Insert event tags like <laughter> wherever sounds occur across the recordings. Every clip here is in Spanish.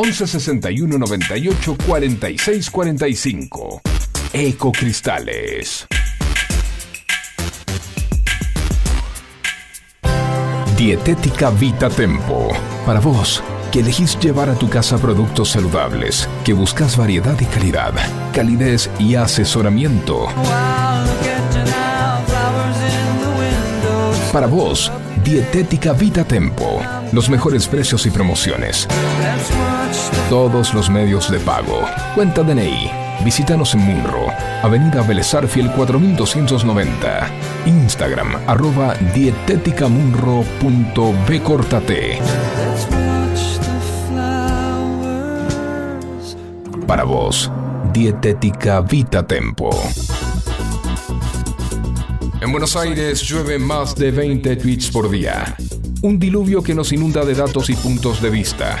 11 61 98 46 45. Ecocristales. Dietética Vita Tempo. Para vos, que elegís llevar a tu casa productos saludables, que buscas variedad y calidad, calidez y asesoramiento. Para vos, Dietética Vita Tempo. Los mejores precios y promociones. Todos los medios de pago. Cuenta DNI. Visítanos en Munro, Avenida Fiel 4290. Instagram, arroba dieteticamunro.bcortate. Para vos, Dietética Vita Tempo. En Buenos Aires llueve más de 20 tweets por día. Un diluvio que nos inunda de datos y puntos de vista.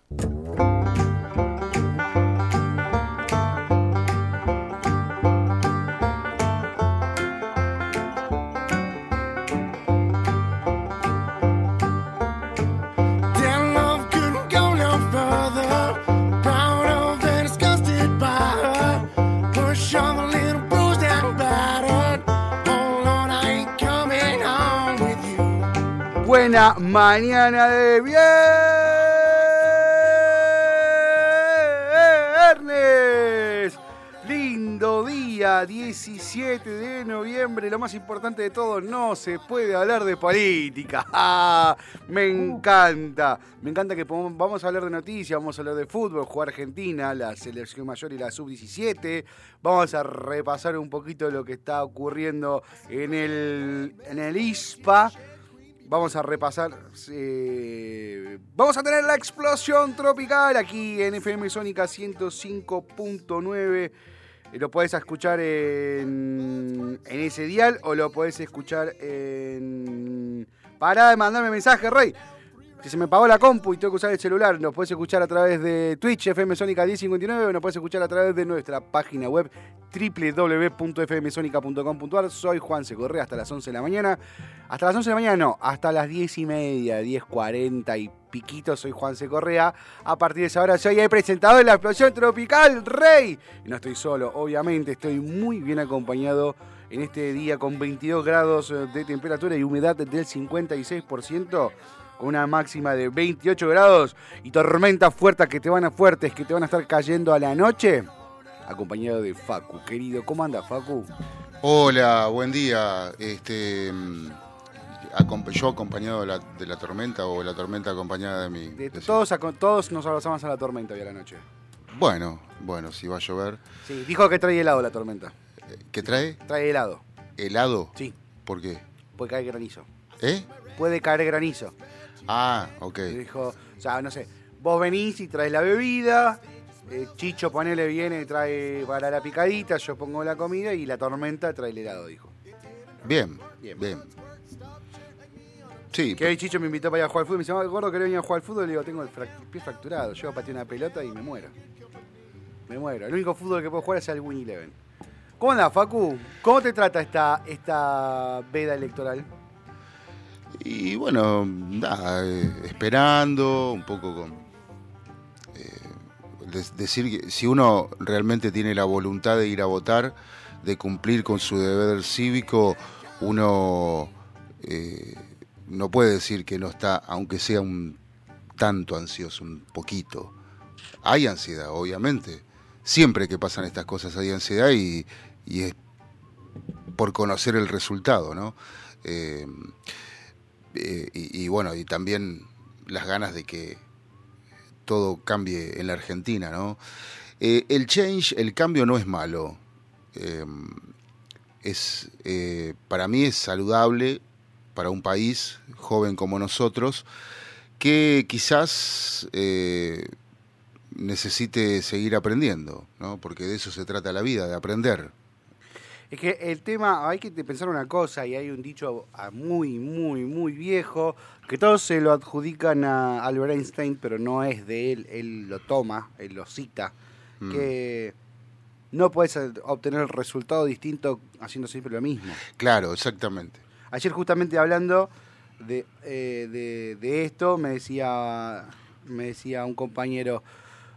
Mañana de viernes. Lindo día, 17 de noviembre. Lo más importante de todo, no se puede hablar de política. <laughs> Me encanta. Me encanta que vamos a hablar de noticias, vamos a hablar de fútbol, jugar Argentina, la selección mayor y la sub-17. Vamos a repasar un poquito lo que está ocurriendo en el, en el ISPA vamos a repasar. Eh, vamos a tener la explosión tropical aquí en FM Sónica 105.9. Lo podés escuchar en, en ese dial o lo podés escuchar en. Pará de mandarme mensaje, Rey. Si se me pagó la compu y tengo que usar el celular, nos puedes escuchar a través de Twitch, FM Sónica 1059, o nos puedes escuchar a través de nuestra página web www.fmsonica.com.ar. Soy Juan Correa hasta las 11 de la mañana. Hasta las 11 de la mañana no, hasta las 10 y media, 10.40 y piquito, soy Juan C. Correa. A partir de esa hora soy el presentador de la explosión tropical, Rey. Y no estoy solo, obviamente, estoy muy bien acompañado en este día con 22 grados de temperatura y humedad del 56% una máxima de 28 grados y tormentas fuertes que te van a fuertes que te van a estar cayendo a la noche, acompañado de Facu. Querido, ¿cómo anda Facu? Hola, buen día. Este mm, yo acompañado de la, tormenta o la tormenta acompañada de mí. De, todos, todos nos abrazamos a la tormenta hoy a la noche. Bueno, bueno, si va a llover. Sí, dijo que trae helado la tormenta. ¿Qué trae? Trae helado. ¿Helado? Sí. ¿Por qué? Puede caer granizo. ¿Eh? Puede caer granizo. Ah, ok. dijo, o sea, no sé, vos venís y traes la bebida, eh, Chicho ponele viene, trae para la picadita, yo pongo la comida y la tormenta trae el helado, dijo. Bien, bien. bien. Sí. Que hoy Chicho me invitó para ir a jugar al fútbol. Me dice, gordo, que venir a jugar al fútbol. Le digo, tengo el, pie fracturado. Yo patear una pelota y me muero. Me muero. El único fútbol que puedo jugar es el Win Eleven. ¿Cómo anda, Facu? ¿Cómo te trata esta, esta veda electoral? Y bueno, nada, eh, esperando, un poco con... eh, decir que si uno realmente tiene la voluntad de ir a votar, de cumplir con su deber cívico, uno eh, no puede decir que no está, aunque sea un tanto ansioso, un poquito. Hay ansiedad, obviamente. Siempre que pasan estas cosas hay ansiedad y, y es por conocer el resultado, ¿no? Eh, y, y, bueno, y también las ganas de que todo cambie en la Argentina, ¿no? Eh, el change, el cambio no es malo. Eh, es, para mí es saludable para un país joven como nosotros que quizás eh, necesite seguir aprendiendo, ¿no? porque de eso se trata la vida, de aprender. Es que el tema, hay que pensar una cosa, y hay un dicho muy, muy, muy viejo, que todos se lo adjudican a Albert Einstein, pero no es de él, él lo toma, él lo cita, Mm. que no puedes obtener el resultado distinto haciendo siempre lo mismo. Claro, exactamente. Ayer justamente hablando de, eh, de, de esto, me decía, me decía un compañero,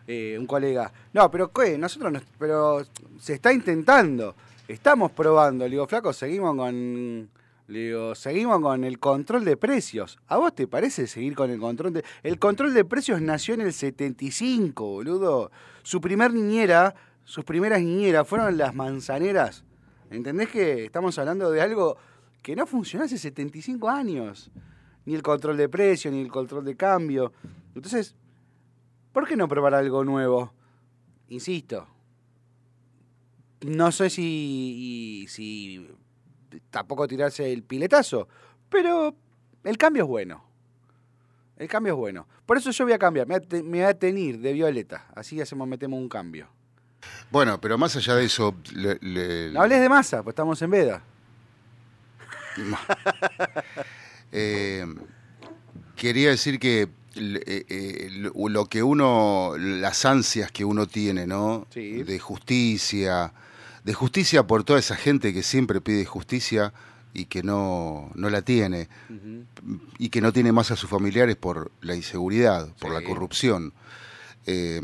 eh, un colega, no, pero ¿qué? Nosotros, no, pero se está intentando, estamos probando. Le digo, flaco, seguimos con, le seguimos con el control de precios. ¿A vos te parece seguir con el control de... El control de precios nació en el 75, boludo. Su primer niñera, sus primeras niñeras fueron las manzaneras. ¿Entendés que estamos hablando de algo que no funcionó hace 75 años? Ni el control de precio, ni el control de cambio. Entonces, ¿por qué no probar algo nuevo? Insisto, no sé si, si tampoco tirarse el piletazo, pero el cambio es bueno. El cambio es bueno. Por eso yo voy a cambiar, me voy a, te- me voy a tener de violeta. Así hacemos, metemos un cambio. Bueno, pero más allá de eso, le- le- No hables de masa, pues estamos en veda. <laughs> Eh, quería decir que eh, eh, lo lo que uno, las ansias que uno tiene, ¿no? Sí. De justicia, de justicia por toda esa gente que siempre pide justicia y que no, no la tiene, y que no tiene más a sus familiares por la inseguridad, por la corrupción. Eh,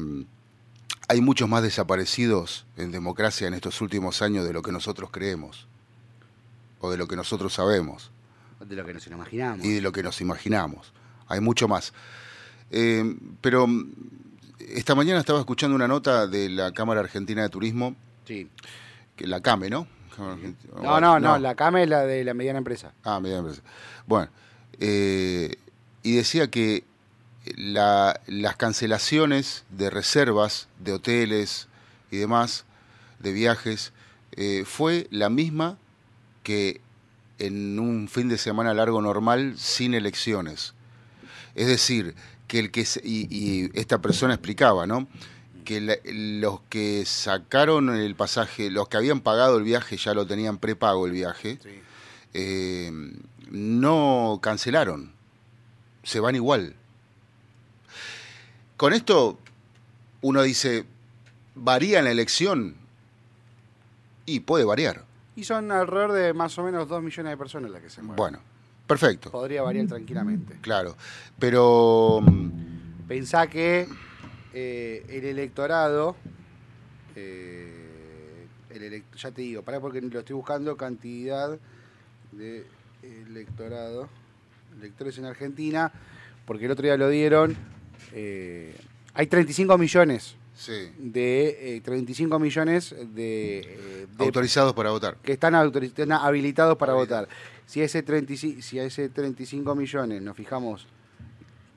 hay muchos más desaparecidos en democracia en estos últimos años de lo que nosotros creemos, o de lo que nosotros sabemos De lo que nos imaginamos. y de lo que nos imaginamos. Hay mucho más. Eh, pero mm, esta mañana estaba escuchando una nota de la Cámara Argentina de Turismo, Sí. Que la CAME, ¿no? No, no, no, la CAME es la de la mediana empresa. Ah, mediana empresa. Bueno, eh, y decía que la- las cancelaciones de reservas de hoteles y demás, de viajes, eh, fue la misma que en un fin de semana largo normal sin elecciones. Es decir, que el que se- y, y esta persona explicaba, ¿no? Que la- los que sacaron el pasaje, los que habían pagado el viaje ya lo tenían prepago el viaje, Sí. eh, no cancelaron, se van igual. Con esto uno dice, ¿varía en la elección? Y puede variar. Y son alrededor de más o menos 2 millones de personas las que se mueven. Bueno, perfecto, Podría variar tranquilamente. claro. Pero mm, Pensá que eh, el electorado, eh, el elec- ya te digo, pará porque lo estoy buscando, cantidad de electorado, electores en Argentina, porque el otro día lo dieron, eh, hay 35 millones sí, de eh, 35 millones de, eh, de autorizados para votar. que están, están habilitados para votar. Si ese 35, si a ese 35 millones nos fijamos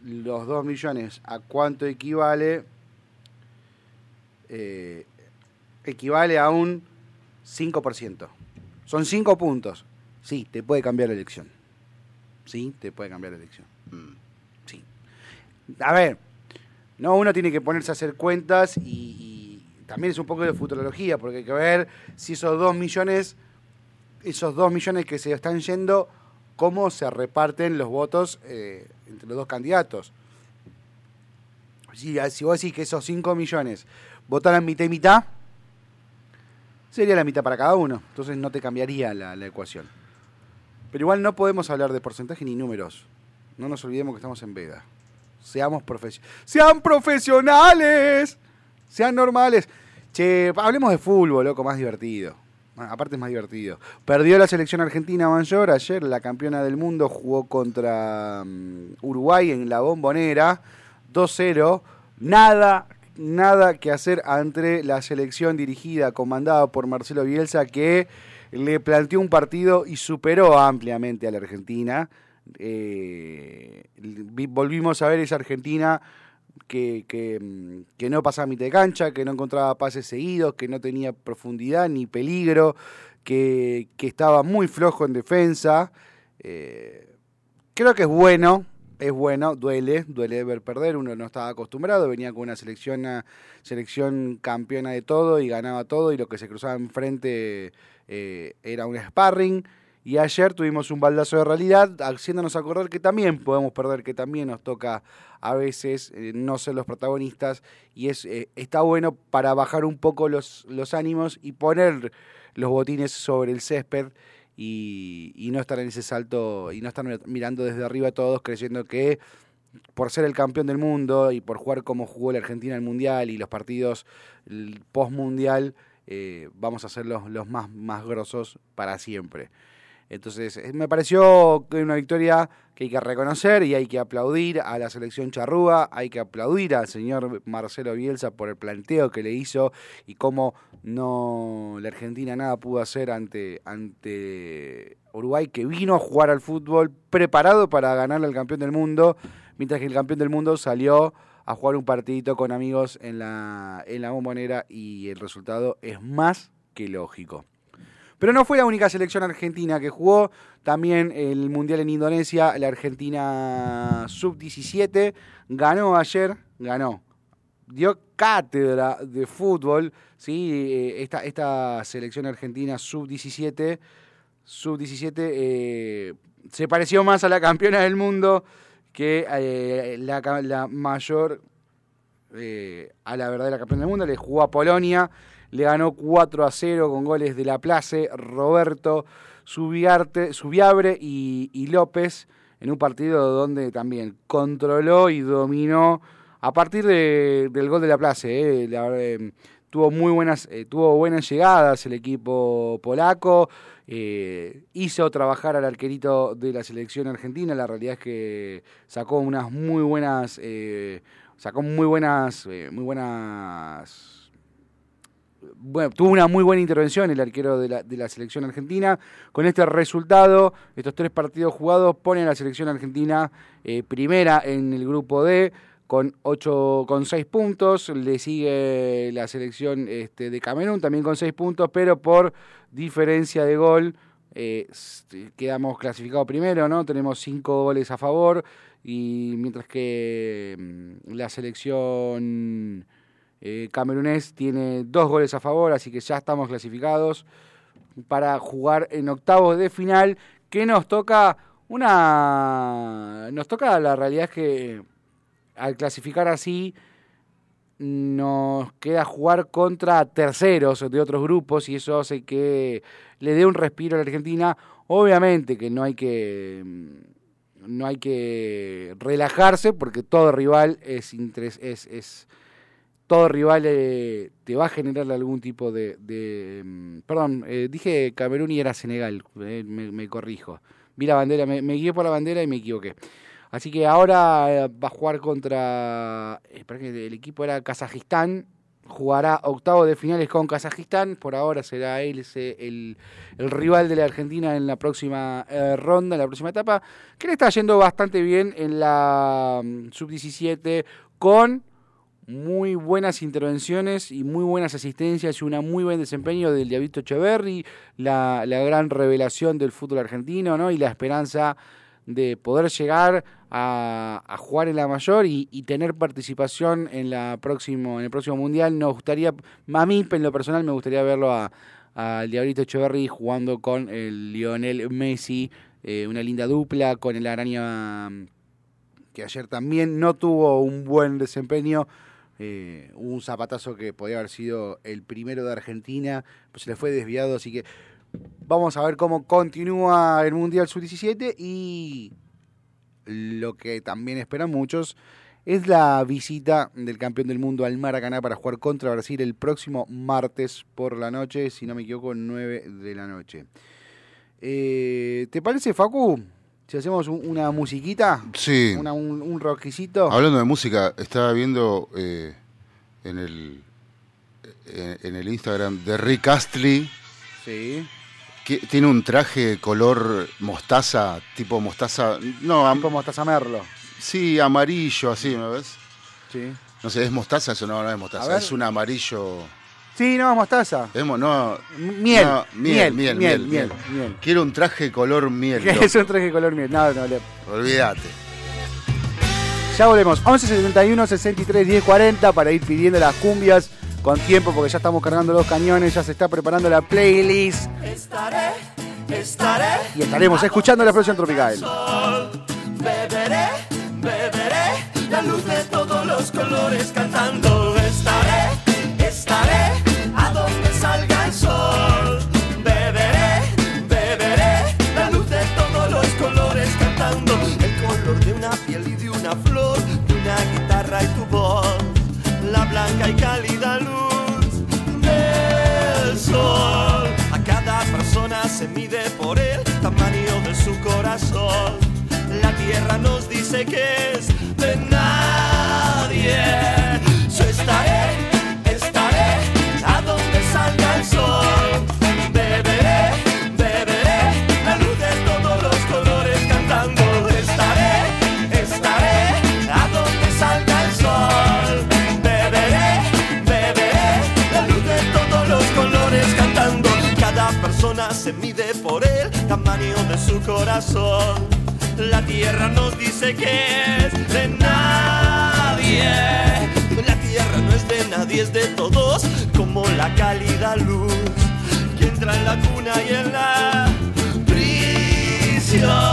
los 2 millones a cuánto equivale, eh, equivale a un 5%. Son 5 puntos. Sí, te puede cambiar la elección. Sí, te puede cambiar la elección. Mm. Sí. A ver, no, uno tiene que ponerse a hacer cuentas y, y también es un poco de futurología, porque hay que ver si esos dos millones, esos dos millones que se están yendo, cómo se reparten los votos eh, entre los dos candidatos. Si, si vos decís que esos 5 millones votaran mitad y mitad, sería la mitad para cada uno. Entonces no te cambiaría la, la ecuación. Pero igual no podemos hablar de porcentaje ni números. No nos olvidemos que estamos en veda. Seamos profesionales. ¡Sean profesionales! Sean normales. Che, hablemos de fútbol, loco, más divertido. Aparte es más divertido. Perdió la selección argentina mayor ayer, la campeona del mundo, jugó contra mm, Uruguay en la bombonera, 2-0. Nada, nada que hacer ante la selección dirigida, comandada por Marcelo Bielsa, que le planteó un partido y superó ampliamente a la Argentina. Eh, volvimos a ver esa Argentina que, que, no pasaba mitad de cancha, que no encontraba pases seguidos, que no tenía profundidad ni peligro, que, estaba muy flojo en defensa. Eh, creo que es bueno, es bueno, duele, duele ver perder, uno no estaba acostumbrado, venía con una selección, selección campeona de todo y ganaba todo y lo que se cruzaba enfrente eh, era un sparring. Y ayer tuvimos un baldazo de realidad, haciéndonos acordar que también podemos perder, que también nos toca a veces eh, no ser los protagonistas. Y es eh, está bueno para bajar un poco los, los ánimos y poner los botines sobre el césped y, no estar en ese salto y no estar mirando desde arriba todos creyendo que por ser el campeón del mundo y por jugar como jugó la Argentina en el Mundial y los partidos post-Mundial, eh, vamos a ser los, los más, más grosos para siempre. Entonces, eh, me pareció una victoria que hay que reconocer y hay que aplaudir a la selección charrúa, hay que aplaudir al señor Marcelo Bielsa por el planteo que le hizo y cómo no la Argentina nada pudo hacer ante, ante Uruguay, que vino a jugar al fútbol preparado para ganarle al campeón del mundo, mientras que el campeón del mundo salió a jugar un partidito con amigos en la, en la bombonera y el resultado es más que lógico. Pero no fue la única selección argentina que jugó. También el Mundial en Indonesia, la Argentina sub-17, ganó ayer, ganó. Dio cátedra de fútbol, ¿sí? Eh, esta, esta selección argentina sub-17, sub-17 eh, se pareció más a la campeona del mundo que eh, la, la, mayor, a la verdadera campeona del mundo. Le jugó a Polonia le ganó 4 a 0 con goles de La Place, Roberto, Subiarte, Subiabre y, López en un partido donde también controló y dominó a partir del gol de La Place. Eh, eh, tuvo muy buenas, eh, tuvo buenas llegadas el equipo polaco. hizo trabajar al arquerito de la selección argentina. La realidad es que sacó unas muy buenas, sacó muy buenas, muy buenas bueno, tuvo una muy buena intervención el arquero de la, selección argentina. Con este resultado, estos tres partidos jugados ponen a la selección argentina eh, primera en el grupo D con ocho, con seis puntos. Le sigue la selección este, de Camerún también con seis puntos, pero por diferencia de gol eh, quedamos clasificados primero, ¿no? Tenemos cinco goles a favor y mientras que mm, la selección eh, Camerunés tiene dos goles a favor, así que ya estamos clasificados para jugar en octavos de final. Que nos toca una. Nos toca la realidad es que al clasificar así nos queda jugar contra terceros de otros grupos y eso hace que le dé un respiro a la Argentina. Obviamente que no hay que no hay que relajarse porque todo rival es, es, es todo rival eh, te va a generar algún tipo de... Mm, perdón, eh, dije Camerún y era Senegal, eh, me, corrijo. Vi la bandera, me, guié por la bandera y me equivoqué. Así que ahora va a jugar contra... el equipo era Kazajistán, jugará octavo de finales con Kazajistán. Por ahora será él el, el, rival de la Argentina en la próxima ronda, en la próxima etapa. Que le está yendo bastante bien en la mm, sub-17 con muy buenas intervenciones y muy buenas asistencias y un muy buen desempeño del Diablito Echeverry, la, la, gran revelación del fútbol argentino ¿no? y la esperanza de poder llegar a, a jugar en la mayor y, tener participación en, la próximo, en el próximo mundial. Nos gustaría, a mí en lo personal me gustaría verlo a, al Diablito Echeverry jugando con el Lionel Messi, eh, una linda dupla con el Araña que ayer también no tuvo un buen desempeño eh, un zapatazo que podía haber sido el primero de Argentina, pues se le fue desviado, así que Vamos a ver cómo continúa el Mundial Sub-17 y lo que también esperan muchos es la visita del campeón del mundo al Maracaná para jugar contra Brasil el próximo martes por la noche, si no me equivoco, 9 de la noche. Eh, ¿Te parece, Facu? Si hacemos una musiquita, Sí. una- un, un rockcito. Hablando de música, estaba viendo eh, en el en, en el Instagram de Rick Astley Sí. que tiene un traje color mostaza, tipo mostaza, no, Tipo mostaza merlo. sí, amarillo, así, ¿me ves? Sí. No sé, ¿es mostaza? Eso no, no es mostaza, es un amarillo. Sí, no, mostaza. Mo- no, Miel, no, miel, miel, miel, miel, miel. Quiero un traje color miel. Es un traje color miel. No, no, le- Olvídate. Ya volvemos. 11 71 63 10 40 para ir pidiendo las cumbias con tiempo porque ya estamos cargando los cañones, ya se está preparando la playlist Estaré, estaré, y estaremos escuchando la explosión tropical. beberé, beberé la luz de todos los colores cantando. Estaré, blanca y cálida luz del sol. A cada persona se mide por el tamaño de su corazón. La tierra nos dice que es por el tamaño de su corazón. La tierra nos dice que es de nadie. La tierra no es de nadie, es de todos, como la cálida luz que entra en la cuna y en la prisión.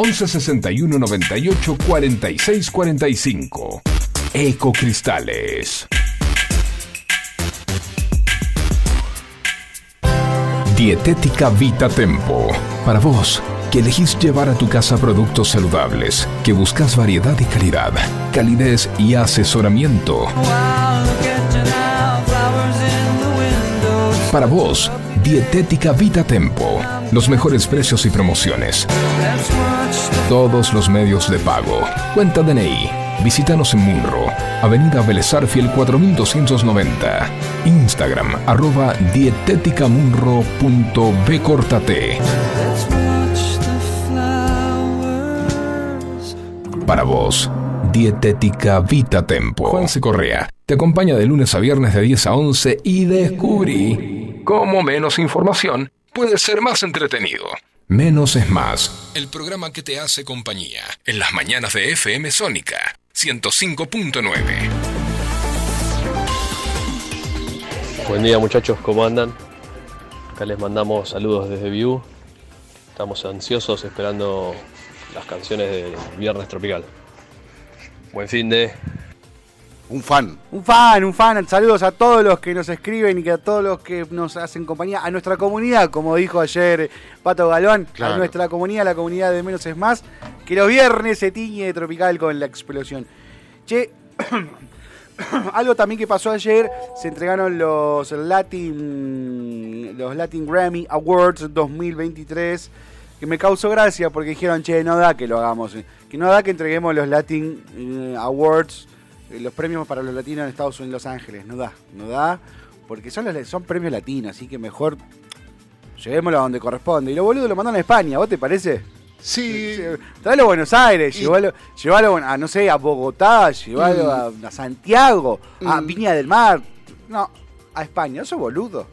11 61 98 46 45. Ecocristales. Dietética Vita Tempo. Para vos, que elegís llevar a tu casa productos saludables, que buscas variedad y calidad, calidez y asesoramiento. Para vos, Dietética Vita Tempo. Los mejores precios y promociones. Todos los medios de pago. Cuenta DNI. Visítanos en Munro, Avenida Fiel 4290. Instagram, arroba dieteticamunro.bcortate. Para vos, Dietética Vita Tempo. Juanse Correa te acompaña de lunes a viernes de 10 a 11 y descubrí cómo menos información puede ser más entretenido. Menos es más. El programa que te hace compañía en las mañanas de FM Sónica 105.9. Buen día muchachos, ¿cómo andan? Acá les mandamos saludos desde View. Estamos ansiosos esperando las canciones de Viernes Tropical. Buen fin de... Un fan. Un fan, un fan. Saludos a todos los que nos escriben y a todos los que nos hacen compañía. A nuestra comunidad, como dijo ayer Pato Galván. A nuestra comunidad, la comunidad de Menos es Más. Que los viernes se tiñe de tropical con la explosión. Che, <coughs> algo también que pasó ayer, se entregaron los Latin, los Latin Grammy Awards 2023 que me causó gracia porque dijeron, che, no da que lo hagamos, que no da que entreguemos los Latin eh, Awards eh, los premios para los latinos en Estados Unidos, Los Ángeles. No da, no da, porque son, los, son premios latinos, así que mejor llevémoslo a donde corresponde. Y lo boludo lo mandan a España, ¿vos te parece? Sí. Tráelo a Buenos Aires, llévalo, a, no sé, a Bogotá, llévalo mm. a, Santiago, a mm. Viña del Mar. No, a España, sos boludo.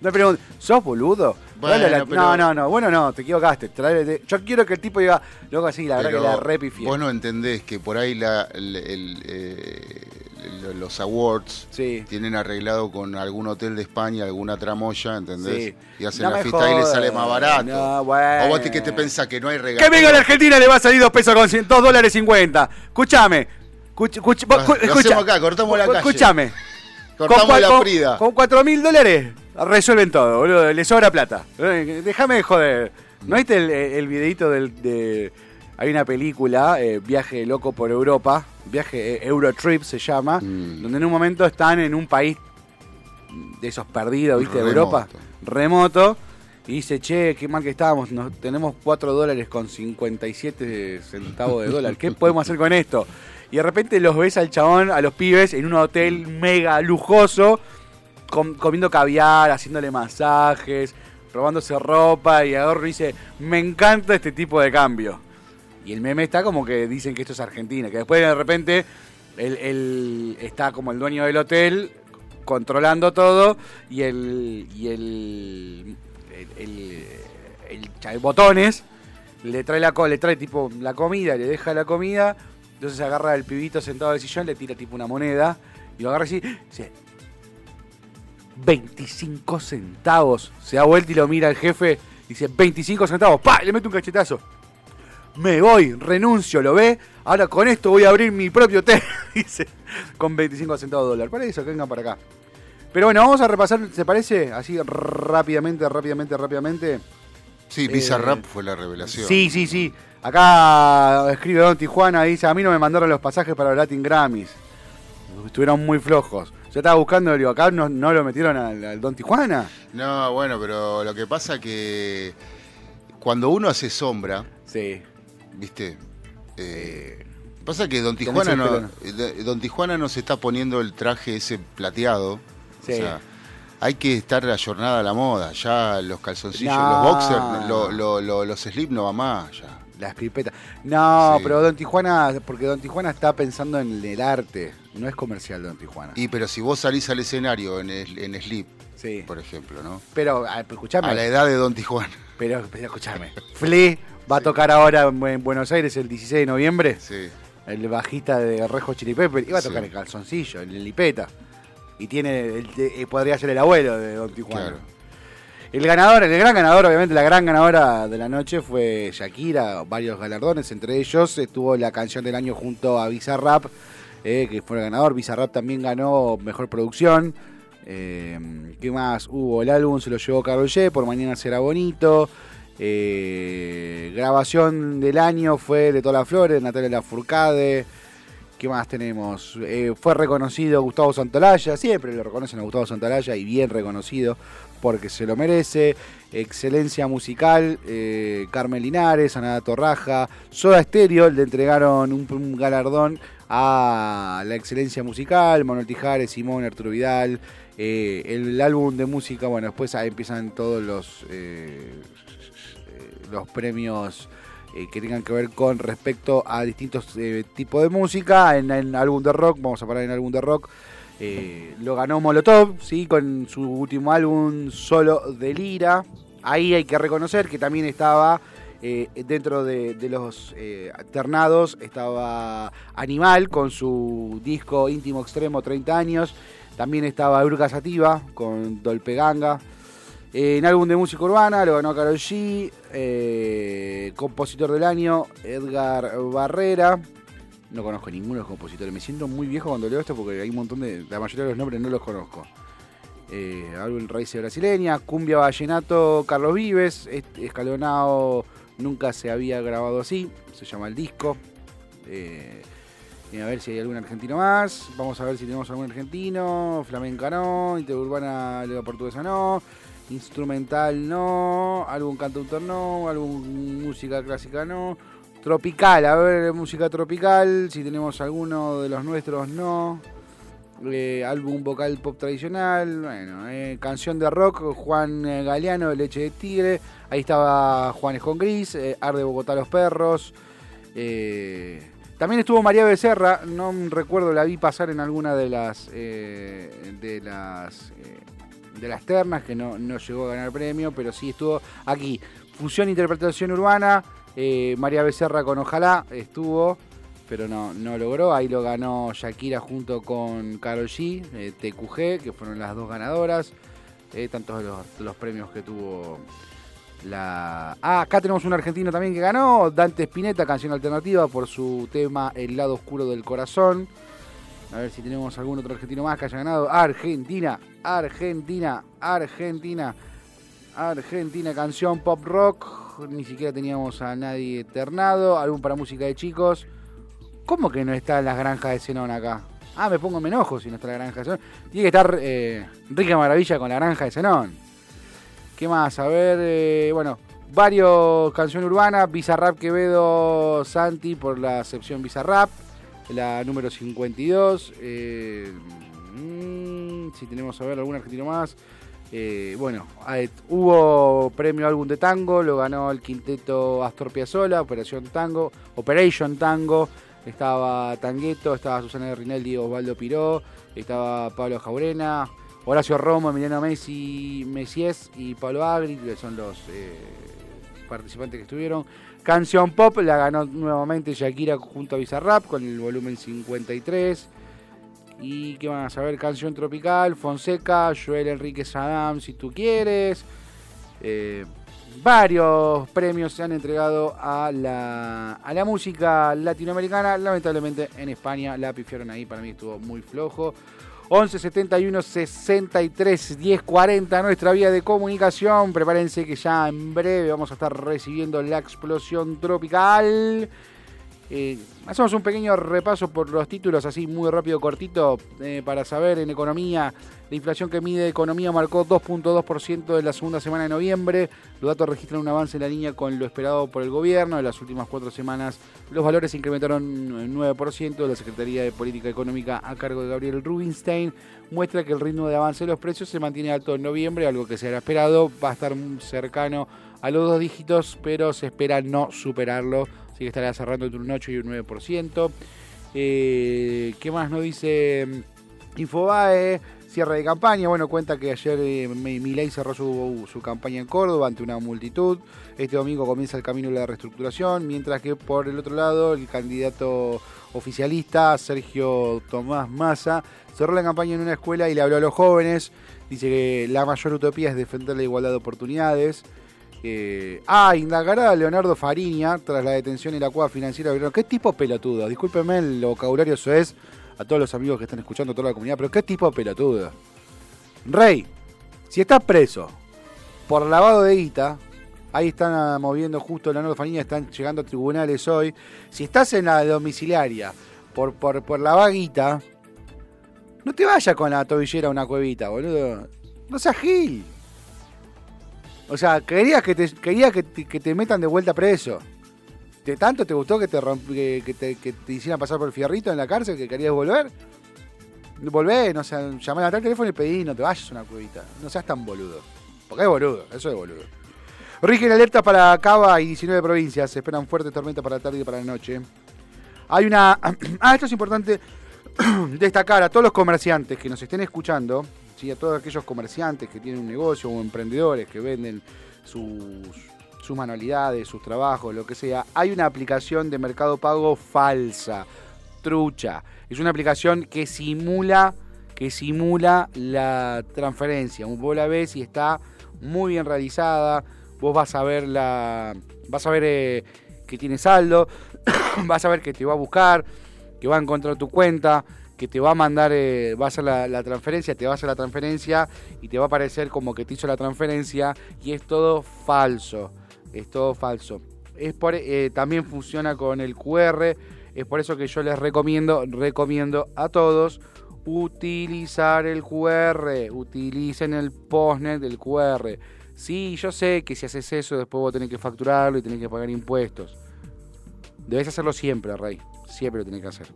Me pregunto, ¿sos boludo? No, no, no, bueno, no, te equivocaste. Yo quiero que el tipo diga, luego así, la verdad que la repifié. Vos no entendés que por ahí la, eh, los awards tienen arreglado con algún hotel de España, alguna tramoya, ¿entendés? Y hacen la fiesta y le sale más barato. O vos que te pensás que no hay regalo. Que venga la Argentina le va a salir dos pesos con 2 dólares 50. Escúchame. Escucha, acá, cortamos la calle. Escúchame. Cortamos la frida. Con 4 mil dólares resuelven todo, boludo. Le sobra plata. Eh, déjame de joder. ¿No viste el, el videito del, de... Hay una película, eh, Viaje Loco por Europa, Viaje eh, Eurotrip se llama, mm. donde en un momento están en un país de esos perdidos, ¿viste? De Europa, remoto, y dice, che, qué mal que estábamos, tenemos 4 dólares con 57 centavos de dólar, ¿qué podemos hacer con esto? Y de repente los ves al chabón, a los pibes, en un hotel mega lujoso, comiendo caviar, haciéndole masajes, robándose ropa y y dice, me encanta este tipo de cambio. Y el meme está como que dicen que esto es Argentina, que después de repente él, está como el dueño del hotel controlando todo y el y el el, el, botones le trae la le trae tipo la comida, le deja la comida, entonces agarra el pibito sentado del sillón, le tira tipo una moneda y lo agarra así, dice, 25 centavos. Se da vuelta y lo mira el jefe. Dice, 25 centavos. ¡Pah! Le mete un cachetazo. Me voy, renuncio, lo ve. Ahora con esto voy a abrir mi propio hotel. <laughs> Dice, con 25 centavos de dólar. Para eso, que vengan para acá. Pero bueno, vamos a repasar, ¿se parece? Así rápidamente, rápidamente, rápidamente. Sí, Pizza eh, Rap fue la revelación. Sí, sí, sí. Acá escribe Don Tijuana, dice, a mí no me mandaron los pasajes para los Latin Grammys. Estuvieron muy flojos. Yo estaba buscando, digo, acá no, lo metieron al, Don Tijuana. No, bueno, pero lo que pasa que cuando uno hace sombra, sí. ¿viste? Eh, pasa que Don Tijuana no, eh, Don Tijuana no se está poniendo el traje ese plateado. Sí. O sea, hay que estar ayornada a la moda. Ya los calzoncillos, los boxers, los slip no va más ya las pipetas. No, pero Don Tijuana, porque Don Tijuana está pensando en el arte, no es comercial Don Tijuana. Y pero si vos salís al escenario en, en Sleep, sí. por ejemplo, ¿no? Pero, escuchame. A la edad de Don Tijuana. Pero, pero escuchame. Flea va a tocar ahora en Buenos Aires el 16 de noviembre. Sí. El bajista de Rejo Chili Pepper. Iba a tocar el calzoncillo, el lipeta. Y tiene, el, eh, podría ser el abuelo de Don Tijuana. Claro. El ganador, el gran ganador, obviamente la gran ganadora de la noche fue Shakira, varios galardones, entre ellos estuvo la canción del año junto a Bizarrap, eh, que fue el ganador. Bizarrap también ganó mejor producción. Eh, ¿Qué más hubo? El álbum se lo llevó Carol G, por mañana será bonito. Eh, grabación del año fue de Todas las Flores, Natalia Lafourcade. ¿Qué más tenemos? Eh, fue reconocido Gustavo Santolaya, siempre lo reconocen a Gustavo Santolaya y bien reconocido porque se lo merece. Excelencia musical, eh, Carmen Linares, Ana Torraja, Soda Stereo le entregaron un, galardón a la excelencia musical, Manuel Tijares, Simón, Arturo Vidal. eh, el álbum de música, bueno, después ahí empiezan todos los, eh, los premios eh, que tengan que ver con respecto a distintos tipos de música. En, en álbum de rock, vamos a parar en álbum de rock. Eh, lo ganó Molotov, ¿sí? con su último álbum solo de Lira. Ahí hay que reconocer que también estaba eh, dentro de, los eh, alternados, estaba Animal con su disco íntimo extremo 30 años. También estaba Urca Sativa con Dolpeganga. Eh, en álbum de música urbana lo ganó Karol G. eh, compositor del año, Edgar Barrera. No conozco ninguno de los compositores. Me siento muy viejo cuando leo esto porque hay un montón de. La mayoría de los nombres no los conozco. Eh, álbum Raíces Brasileña, Cumbia Vallenato, Carlos Vives. Escalonado nunca se había grabado así. Se llama el disco. Eh, a ver si hay algún argentino más. Vamos a ver si tenemos algún argentino. Flamenca no. Interurbana Lega Portuguesa no. Instrumental no. Álbum cantautor no. Álbum música clásica no. Tropical, a ver, música tropical. Si tenemos alguno de los nuestros, no. Eh, álbum vocal pop tradicional. Bueno, eh, canción de rock. Juan Galeano, Leche de Tigre. Ahí estaba Juanes con Gris. eh, Arde Bogotá los Perros. Eh, también estuvo María Becerra, no recuerdo, la vi pasar en alguna de las de las de las ternas que no, no llegó a ganar premio, pero sí estuvo aquí. Fusión Interpretación Urbana, eh, María Becerra con Ojalá estuvo, pero no, no logró. Ahí lo ganó Shakira junto con Karol G, eh, TQG, que fueron las dos ganadoras. Eh, tantos los, los premios que tuvo la... Ah, acá tenemos un argentino también que ganó, Dante Spinetta, canción alternativa por su tema El lado oscuro del corazón. A ver si tenemos algún otro argentino más que haya ganado. Argentina, Argentina, Argentina, Argentina, canción pop rock. Ni siquiera teníamos a nadie ternado. Álbum para música de chicos. ¿Cómo que no está las granjas de Zenón acá? Ah, me pongo me enojo si no está la granja de Zenón. Tiene que estar eh, Rica Maravilla con la granja de Zenón. ¿Qué más? A ver, eh, bueno, varios canción urbana, Bizarrap Quevedo Santi por la sección Bizarrap, la número 52. eh, mm, si tenemos a ver algún argentino más. Eh, bueno, hubo premio álbum de tango, lo ganó el quinteto Astor Piazzolla, Operación Tango, Operation Tango. Estaba Tangueto, estaba Susana Rinaldi, Osvaldo Piró, estaba Pablo Jaurena, Horacio Romo, Emiliano Messi, Messies y Pablo Agri, que son los eh, participantes que estuvieron. Canción Pop la ganó nuevamente Shakira junto a Bizarrap con el volumen 53. Y qué van a saber, Canción Tropical, Fonseca, Joel Enrique Sadam, si tú quieres. Eh, varios premios se han entregado a la, a la música latinoamericana. Lamentablemente en España la pifiaron ahí, para mí estuvo muy flojo. 11 71 63 10 40 nuestra vía de comunicación. Prepárense que ya en breve vamos a estar recibiendo la explosión tropical. Eh, hacemos un pequeño repaso por los títulos, así muy rápido, cortito, eh, para saber en economía. La inflación que mide economía marcó 2.2% en la segunda semana de noviembre. Los datos registran un avance en la línea con lo esperado por el gobierno. En las últimas cuatro semanas los valores incrementaron en 9%. La Secretaría de Política Económica a cargo de Gabriel Rubinstein muestra que el ritmo de avance de los precios se mantiene alto en noviembre, algo que se era esperado. Va a estar cercano a los dos dígitos, pero se espera no superarlo. Así que estará cerrando entre un 8 y un 9%. Eh, ¿Qué más nos dice Infobae, cierre de campaña. Bueno, cuenta que ayer eh, cerró su, su campaña en Córdoba ante una multitud. Este domingo comienza el camino de la reestructuración, mientras que por el otro lado el candidato oficialista, Sergio Tomás Massa, cerró la campaña en una escuela y le habló a los jóvenes. Dice que la mayor utopía es defender la igualdad de oportunidades. Eh, ah, indagará a Leonardo Fariña tras la detención y la cueva financiera. de. ¿Qué tipo pelotudo? Discúlpeme el vocabulario eso es a todos los amigos que están escuchando, a toda la comunidad, pero ¿qué tipo pelotudo? Rey, si estás preso por lavado de guita, ahí están ah, moviendo justo Leonardo Fariña, están llegando a tribunales hoy. Si estás en la domiciliaria por, por, por la vaguita, no te vayas con la tobillera a una cuevita, boludo. No seas gil. O sea, querías que te, querías que te, metan de vuelta preso. ¿Te, ¿Tanto te gustó que te, que, que te, hicieran pasar por el fierrito en la cárcel que querías volver? Volvé, no sé, llamá al teléfono y pedí, no te vayas a una cuevita. No seas tan boludo. Porque es boludo, eso es boludo. Rigen alertas para Cava y 19 provincias. Se esperan fuertes tormentas para la tarde y para la noche. Hay una. <clears throat> Ah, esto es importante <clears throat> destacar a todos los comerciantes que nos estén escuchando, ¿sí? a todos aquellos comerciantes que tienen un negocio o emprendedores que venden sus, sus manualidades, sus trabajos, lo que sea. Hay una aplicación de Mercado Pago falsa, trucha. Es una aplicación que simula, que simula la transferencia. Vos la ves y está muy bien realizada. Vos vas a ver la. Vas a ver eh, que tiene saldo. <coughs> vas a ver que te va a buscar. Que va a encontrar tu cuenta. Que te va a mandar. eh, va a la, la transferencia. Te va a hacer la transferencia. Y te va a aparecer como que te hizo la transferencia. Y es todo falso. Es todo falso. Es eh, también funciona con el QR. Es por eso que yo les recomiendo, recomiendo a todos utilizar el QR. Utilicen el postnet del QR. Sí, yo sé que si haces eso después vos tenés que facturarlo y tenés que pagar impuestos. Debes hacerlo siempre, Rey. Siempre lo tenés que hacer.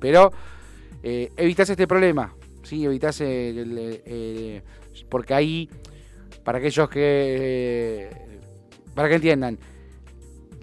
Pero eh, evitas este problema. Sí, evitas el- el- eh, porque ahí, para aquellos que... eh, para que entiendan,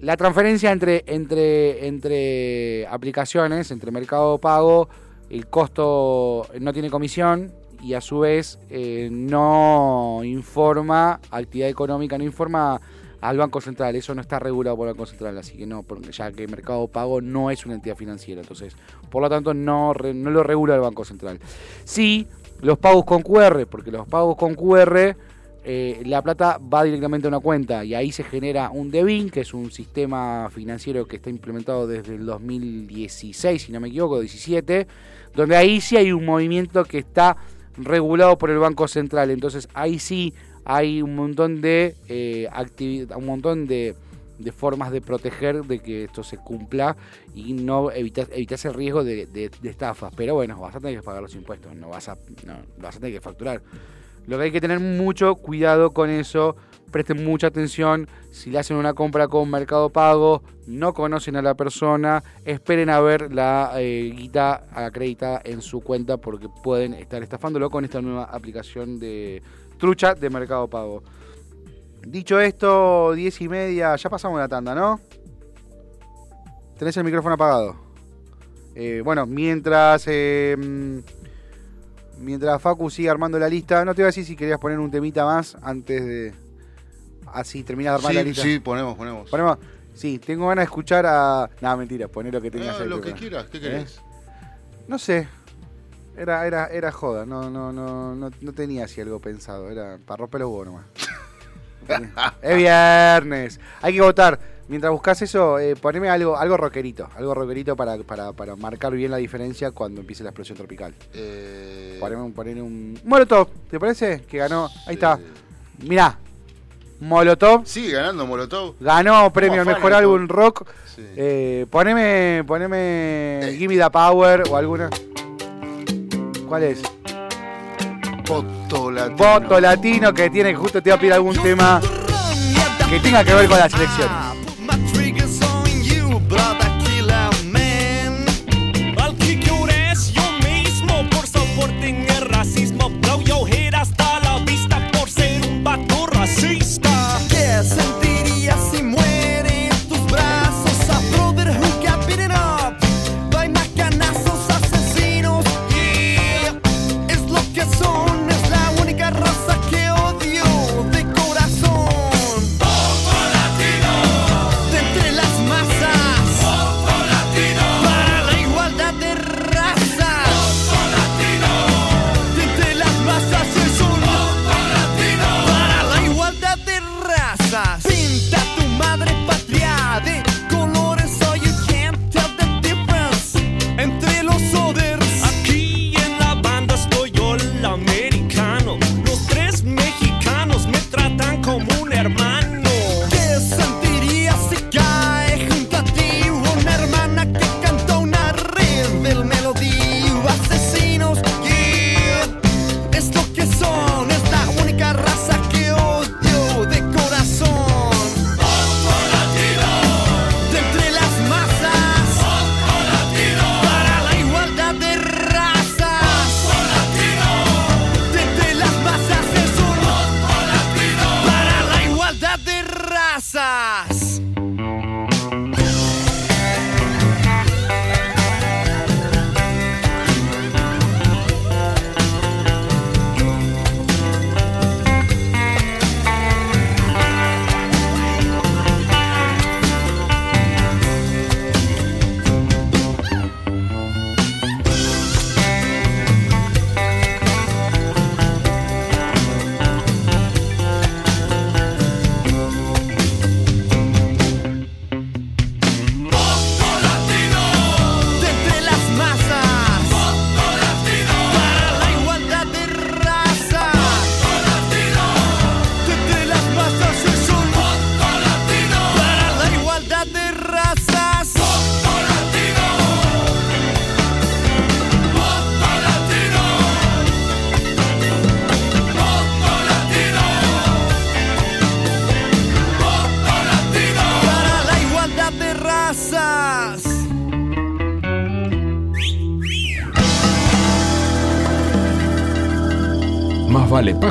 la transferencia entre, entre, entre aplicaciones, entre Mercado Pago, el costo no tiene comisión y a su vez eh, no informa, actividad económica no informa al Banco Central. Eso no está regulado por el Banco Central, así que no, porque ya que Mercado Pago no es una entidad financiera, entonces, por lo tanto, no, no lo regula el Banco Central. Sí, los pagos con QR, porque los pagos con QR eh, la plata va directamente a una cuenta y ahí se genera un DEBIN, que es un sistema financiero que está implementado desde el 2016, si no me equivoco, 17, donde ahí sí hay un movimiento que está regulado por el Banco Central. Entonces ahí sí hay un montón de eh, un montón de, formas de proteger de que esto se cumpla y no evitar, evitarse el riesgo de, de- de estafas. Pero bueno, vas a tener que pagar los impuestos, no vas a, no, vas a tener que facturar. Lo que hay que tener mucho cuidado con eso, presten mucha atención, si le hacen una compra con Mercado Pago, no conocen a la persona, esperen a ver la eh, guita acreditada en su cuenta porque pueden estar estafándolo con esta nueva aplicación de trucha de Mercado Pago. Dicho esto, 10 y media, ya pasamos la tanda, ¿no? Tenés el micrófono apagado. Eh, bueno, mientras... eh, Mientras Facu sigue armando la lista, no te voy a decir si querías poner un temita más antes de. Así terminas de armar la Sí, lista. sí, ponemos, ponemos. Ponemos. Sí, tengo ganas de escuchar a. No, mentira, poné lo que tengas ahí lo que quieras, ¿qué ¿Eh? querés? No sé. Era, era, era joda, no, no, no, no, no tenía así algo pensado, era para romper los huevos nomás. <laughs> es viernes, hay que votar. Mientras buscas eso, eh, poneme algo, algo rockerito, algo rockerito para, para, para marcar bien la diferencia cuando empiece la explosión tropical. Eh, Poneme, un- ponele un. Molotov, ¿te parece? Que ganó. Ahí está. Mirá. Molotov Sigue ganando Molotov. ganó premio al mejor álbum rock. Sí. Eh, poneme. Poneme. Gimme the Power o alguna. ¿Cuál es? Voto latino. Voto latino que tiene. Justo te voy a pedir algún tema que tenga que ver con las elecciones.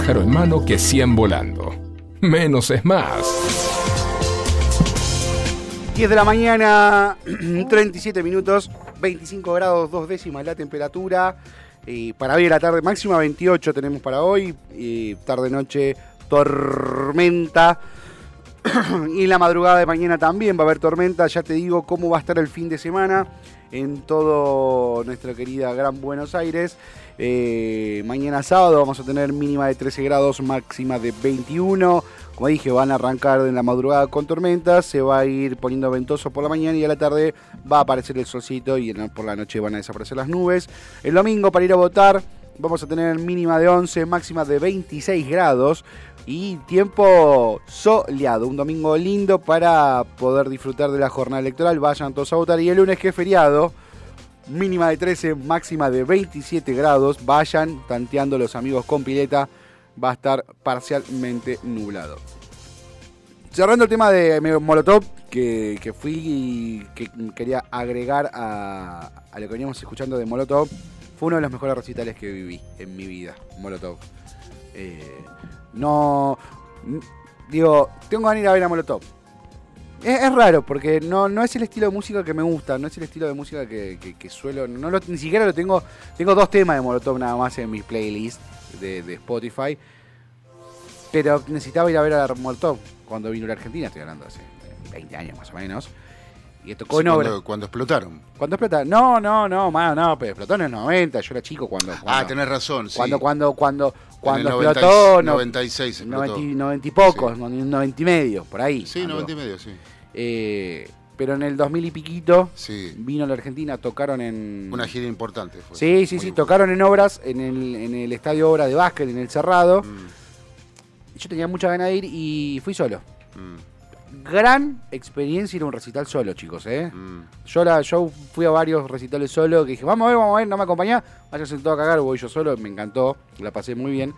Pájaro en mano que 100 volando. Menos es más. 10 de la mañana, <clears throat> 37 minutos, 25 grados, dos décimas la temperatura. Y para hoy la tarde máxima 28 tenemos para hoy. Y tarde-noche tormenta. <clears throat> y en la madrugada de mañana también va a haber tormenta. Ya te digo cómo va a estar el fin de semana en todo nuestra querida Gran Buenos Aires. Eh, mañana sábado vamos a tener mínima de 13 grados, máxima de 21. Como dije, van a arrancar en la madrugada con tormentas, se va a ir poniendo ventoso por la mañana y a la tarde va a aparecer el solcito y por la noche van a desaparecer las nubes. El domingo para ir a votar vamos a tener mínima de 11, máxima de 26 grados y tiempo soleado. Un domingo lindo para poder disfrutar de la jornada electoral. Vayan todos a votar y el lunes que es feriado mínima de 13, máxima de 27 grados. Vayan tanteando los amigos con pileta, va a estar parcialmente nublado. Cerrando el tema de Molotov, que, fui y que quería agregar a, lo que veníamos escuchando de Molotov, fue uno de los mejores recitales que viví en mi vida, Molotov. Eh, no. Digo, tengo ganas de ir a ver a Molotov. Es, es raro, porque no, no es el estilo de música que me gusta, no es el estilo de música que, que- que suelo. No lo- ni siquiera lo tengo. Tengo dos temas de Molotov nada más en mis playlists de, de Spotify. Pero necesitaba ir a ver a Molotov cuando vino a la Argentina, estoy hablando hace 20 años más o menos. Y tocó en obra. cuando, cuando explotaron. ¿Cuándo explota? No, no, no, más, no, pero explotó en el 90, yo era chico cuando. Ah, cuando- tenés razón, sí. Cuando, cuando, cuando, cuando En el 90 y- explotó. no- 96 explotó. 90, y- 90 y pocos, Sí. 90 y medio, por ahí. Sí, algo. 90 y medio, sí. Eh, pero en el 2000 y piquito Sí. vino a la Argentina, tocaron en. Una gira importante fue. Sí, sí, sí, tocaron en obras, en el, en el estadio Obra de Básquet, en el Cerrado. Mm, Yo tenía mucha ganas de ir y fui solo. mm, Gran experiencia ir a un recital solo, chicos, ¿eh? mm. Yo, la, yo fui a varios recitales solo que dije, vamos a ver, vamos a ver, no me acompañá, váyanse todo a cagar, voy yo solo, me encantó, la pasé muy bien.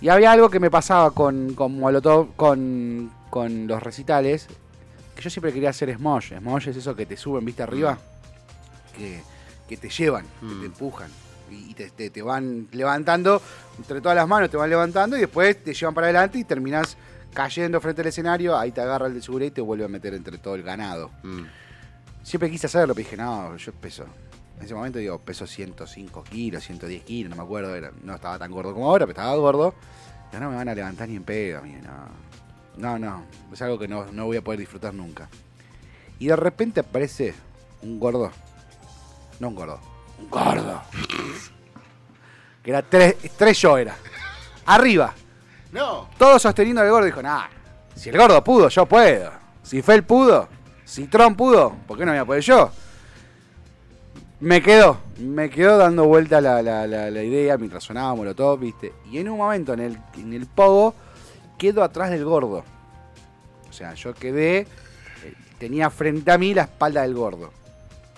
Y había algo que me pasaba con, con Molotov, con, con los recitales, que yo siempre quería hacer smosh. Smosh es eso que te suben, viste, arriba, que, que te llevan, que Mm. te empujan. Y te, te- te van levantando, entre todas las manos te van levantando y después te llevan para adelante y terminás cayendo frente al escenario, ahí te agarra el de seguridad y te vuelve a meter entre todo el ganado. Mm. Siempre quise hacerlo, pero dije, no, yo peso. En ese momento digo, peso 105 kilos, 110 kilos, no me acuerdo, era- no estaba tan gordo como ahora, pero estaba gordo. Ya no me van a levantar ni en pedo, amigo, no. No, no, es algo que no, no voy a poder disfrutar nunca. Y de repente aparece un gordo. No un gordo, un gordo. Que era tres, tres yo era. Arriba, No, todo sosteniendo al gordo. Dijo, nah, si el gordo pudo, yo puedo. Si Fel pudo, si Tron pudo, ¿por qué no voy a poder yo? Me quedó, me quedó dando vuelta la, la- la- la idea mientras sonaba Molotov, ¿viste? Y en un momento en el, en el pogo, quedo atrás del gordo. O sea, yo quedé, eh, tenía frente a mí la espalda del gordo.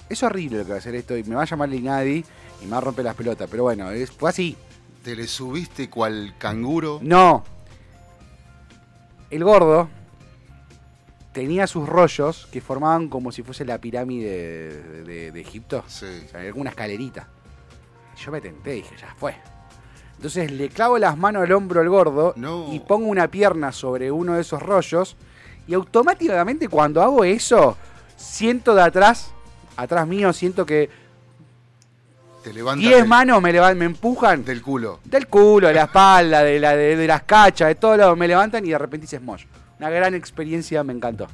Es horrible lo que va a hacer esto y me va a llamar Linadi y me va a romper las pelotas, pero bueno, es, fue así. te le subiste cual canguro. No. El gordo tenía sus rollos que formaban como si fuese la pirámide de, de- de Egipto. Sí. O sea, alguna escalerita. Yo me tenté, dije, ya fue. Entonces le clavo las manos al hombro al gordo No. y pongo una pierna sobre uno de esos rollos. Y automáticamente cuando hago eso, siento de atrás, atrás mío, siento que Te 10 del- manos me, levan- me empujan del culo. del culo, de la espalda, de, la, de, de las cachas, de todos lados me levantan y de repente hice smosh. Una gran experiencia, me encantó.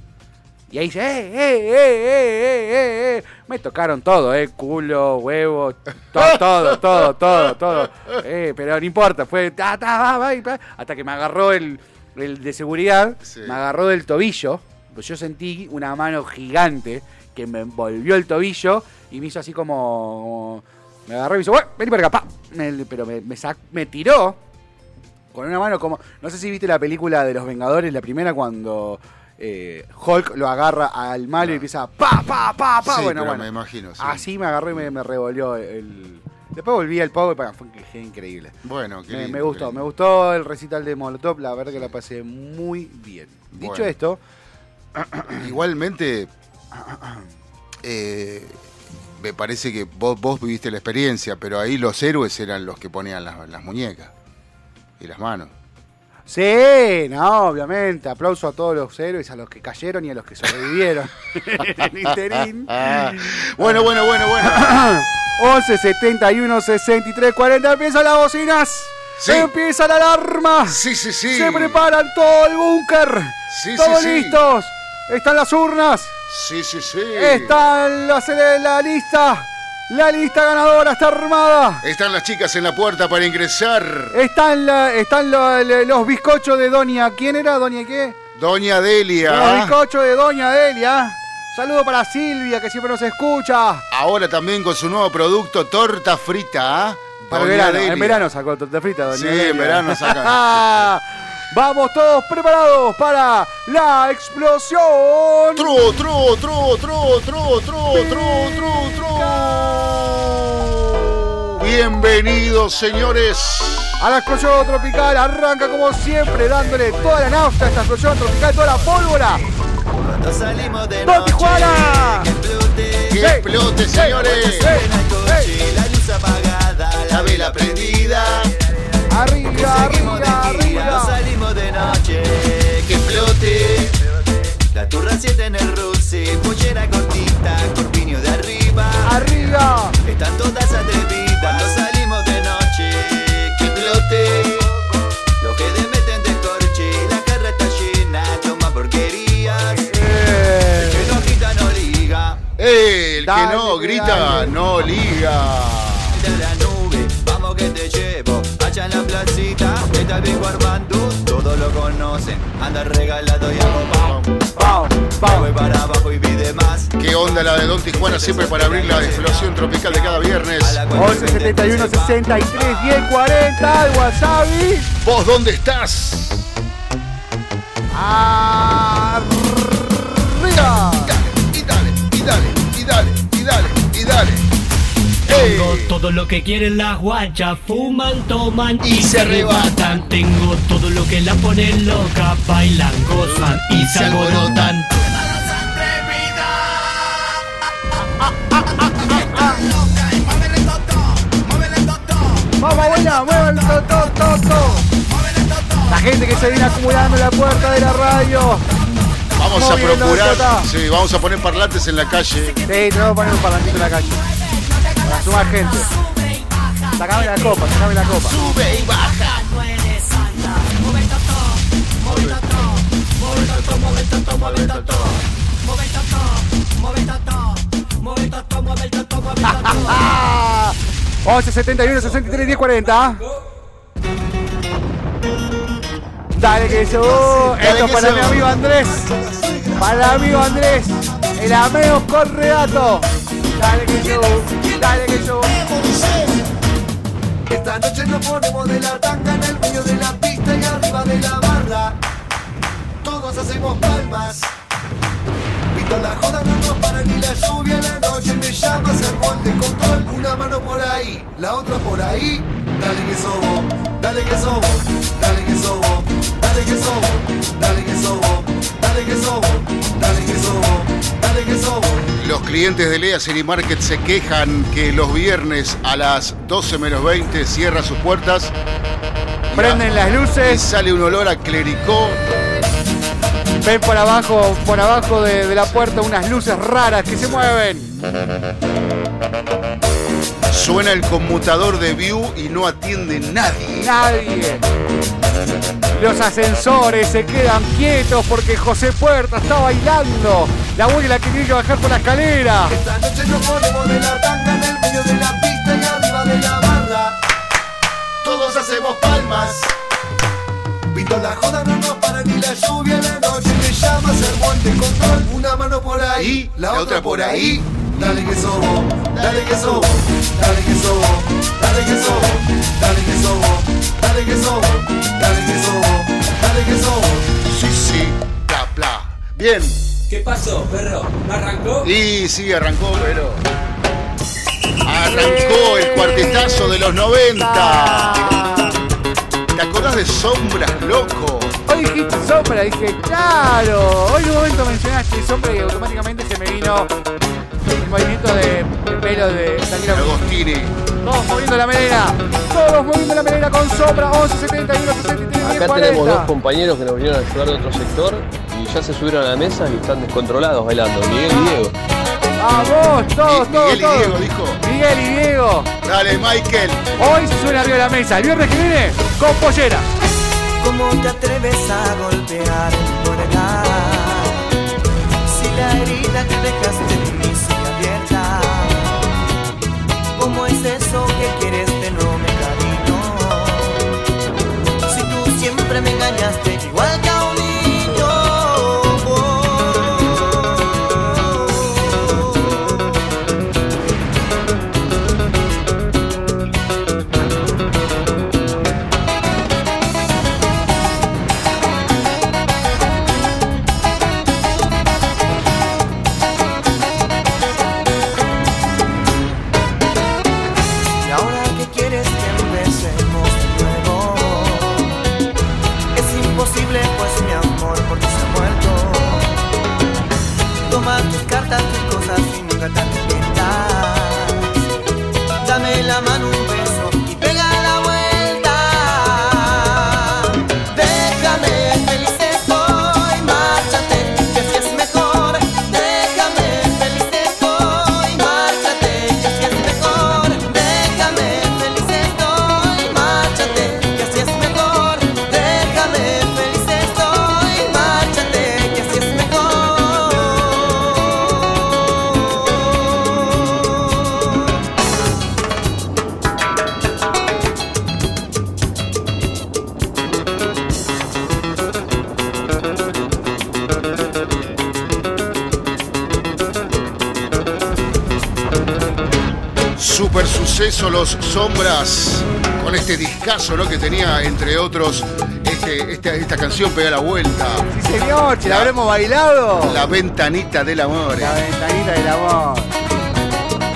Y ahí dice, ¡eh, eh, eh, eh, eh, eh! Me tocaron todo, ¿eh? Culo, huevo, todo, <laughs> todo, todo, todo, todo. Eh, pero no importa, fue ta, ta, va, va, hasta que me agarró el, el de seguridad, Sí. me agarró del tobillo. Pues yo sentí una mano gigante que me envolvió el tobillo y me hizo así como. Me agarró y me hizo, "Bueno, vení para acá, pa". Me- pero me, me, sac- me tiró con una mano como. No sé si viste la película de los Vengadores, la primera cuando eh, Hulk lo agarra al malo y empieza pa, pa, pa, pa. Sí, bueno, bueno. me imagino, sí. Así me agarró y me, me revolvió el. Después volví al pogo y para, fue increíble. Bueno, qué Me, lindo, me qué gustó, me gustó el recital de Molotov, la verdad que la pasé muy bien. Dicho esto, <coughs> Igualmente, <coughs> eh, me parece que vos, vos viviste la experiencia, pero ahí los héroes eran los que ponían las, las muñecas. y las manos. Sí, no, obviamente. Aplauso a todos los héroes, a los que cayeron y a los que sobrevivieron. <laughs> en interín. <laughs> Bueno, bueno, bueno, bueno. 11 71 63 40 empiezan las bocinas. Sí. Empieza la alarma. Sí, sí, sí. Se preparan todo el búnker. Sí, Todos sí, sí. listos. Están las urnas. Sí, sí, sí. Está la, la lista. La lista ganadora está armada. Están las chicas en la puerta para ingresar. Están, la- están los bizcochos de Doña. ¿Quién era? ¿Doña qué? Doña Los Delia. bizcochos de Doña Delia. Saludo para Silvia, que siempre nos escucha. Ahora también con su nuevo producto, torta frita. ¿ah? Para verano. Delia. En verano sacó torta frita, Doña Sí, Delia. en verano saca. <laughs> Vamos todos preparados para la explosión. Tru, tru, tru, tru, tru, tru, tru, tru, tru. Bienvenidos, señores. A la explosión tropical arranca como siempre dándole toda la nafta a esta explosión tropical, toda la pólvora. Cuando salimos de ¡Don noche, Tijuana! que explote, señores. hey. en el coche, la luz apagada, la vela prendida. Arriba, arriba, no arriba. salimos de noche, que explote. La turra 7 en el Rusi, pollera cortita, corpiño de arriba. Arriba. Están todas atrevidas. El Dale, que no grita, dale. no liga. De la nube, vamos que te llevo. Allá en la placita, está el viejo Armando. Todos lo conocen, anda regalado y hago voy para abajo y pide más. Qué onda la de Don Tijuana siempre para abrir la explosión tropical de cada viernes. A la cuenta 11 71 63 10 40 al WhatsApp. y ¿Vos dónde estás? Arriba. Y dale, y dale, y dale, y dale, y dale. ¡Ey! Tengo todo lo que quieren las guachas, fuman, toman Y y, se se arrebatan. Tengo todo lo que la ponen loca, bailan, gozan y se alborotan. Vamos, buena, muevan todo, todo, todo, todo. La gente que se viene acumulando en la puerta de la radio. Vamos a procurar, sí, vamos a poner parlantes en la calle. Sí, tenemos que poner un parlantito en la calle. Para sumar gente. Sacame la copa, sacame la copa. Sube y baja. ¡Ah! 11 71 63 10 40. Dale que eso. Esto para mi amigo Andrés. Para el amigo Andrés. El ameo Correato. Dale que eso. Dale que eso. Esta noche nos ponemos de la tanga en el medio de la pista y arriba de la barra. Todos hacemos palmas. Pito la joda, no nos para ni la lluvia la noche. Me llama a hacer gol de control. Una mano por ahí, la otra por ahí. Dale que sobo, dale que sobo, dale que sobo, dale que sobo, dale que sobo, dale que sobo, dale que sobo, dale que sobo. Los clientes de Lea City Market se quejan que los viernes a las 12 menos 20 cierra sus puertas. Prenden las y luces. sale un olor a clericó. Ven por abajo, por abajo de, de la puerta unas luces raras que se mueven. Suena el conmutador de View y no atiende nadie. Nadie. Los ascensores se quedan quietos porque José Puerta está bailando. La abuela que tiene que bajar por la escalera. Esta noche nos ponemos de la tanga en el medio de la pista y arriba de la barra. Todos hacemos palmas. Pito la joda, no nos para ni la lluvia en la noche. Me llama gol de control. Una mano por ahí, la, otra por ahí. Dale que sobo, dale que sobo, dale que sobo, dale que sobo, dale que sobo, dale que sobo, dale que sobo, dale que sobo. Sí, sí, bla, bla. Bien. ¿Qué pasó, perro? ¿No arrancó? Y sí, arrancó, pero. Arrancó el cuartetazo de los 90. ¿Te acordás de Sombras, loco? Hoy dijiste sombra, dije, claro. Hoy en un momento mencionaste sombra y automáticamente se me vino el movimiento de, de pelo de Daniel Agostini. Todos moviendo la melena. Todos moviendo la Cabrera con sombra, 11 71 63 10 Acá tenemos dos 40. compañeros que nos vinieron a ayudar de otro sector y ya se subieron a la mesa y están descontrolados bailando. Miguel y Diego. Vamos, todos, Mi- todos, Miguel y todos. Diego dijo. Miguel y Diego. Dale, Michael. Hoy se suena arriba de la mesa. El viernes que viene, con pollera. ¿Cómo te atreves a golpear mi verdad? Si la herida que dejaste en mí sigue abierta. Que quieres de no me cariño? Si tú siempre me engañaste Los Sombras con este discazo ¿no? que tenía, entre otros, este, esta, esta canción Pega la Vuelta. Sí, señor, che, la habremos bailado. La ventanita del amor. La ventanita del amor.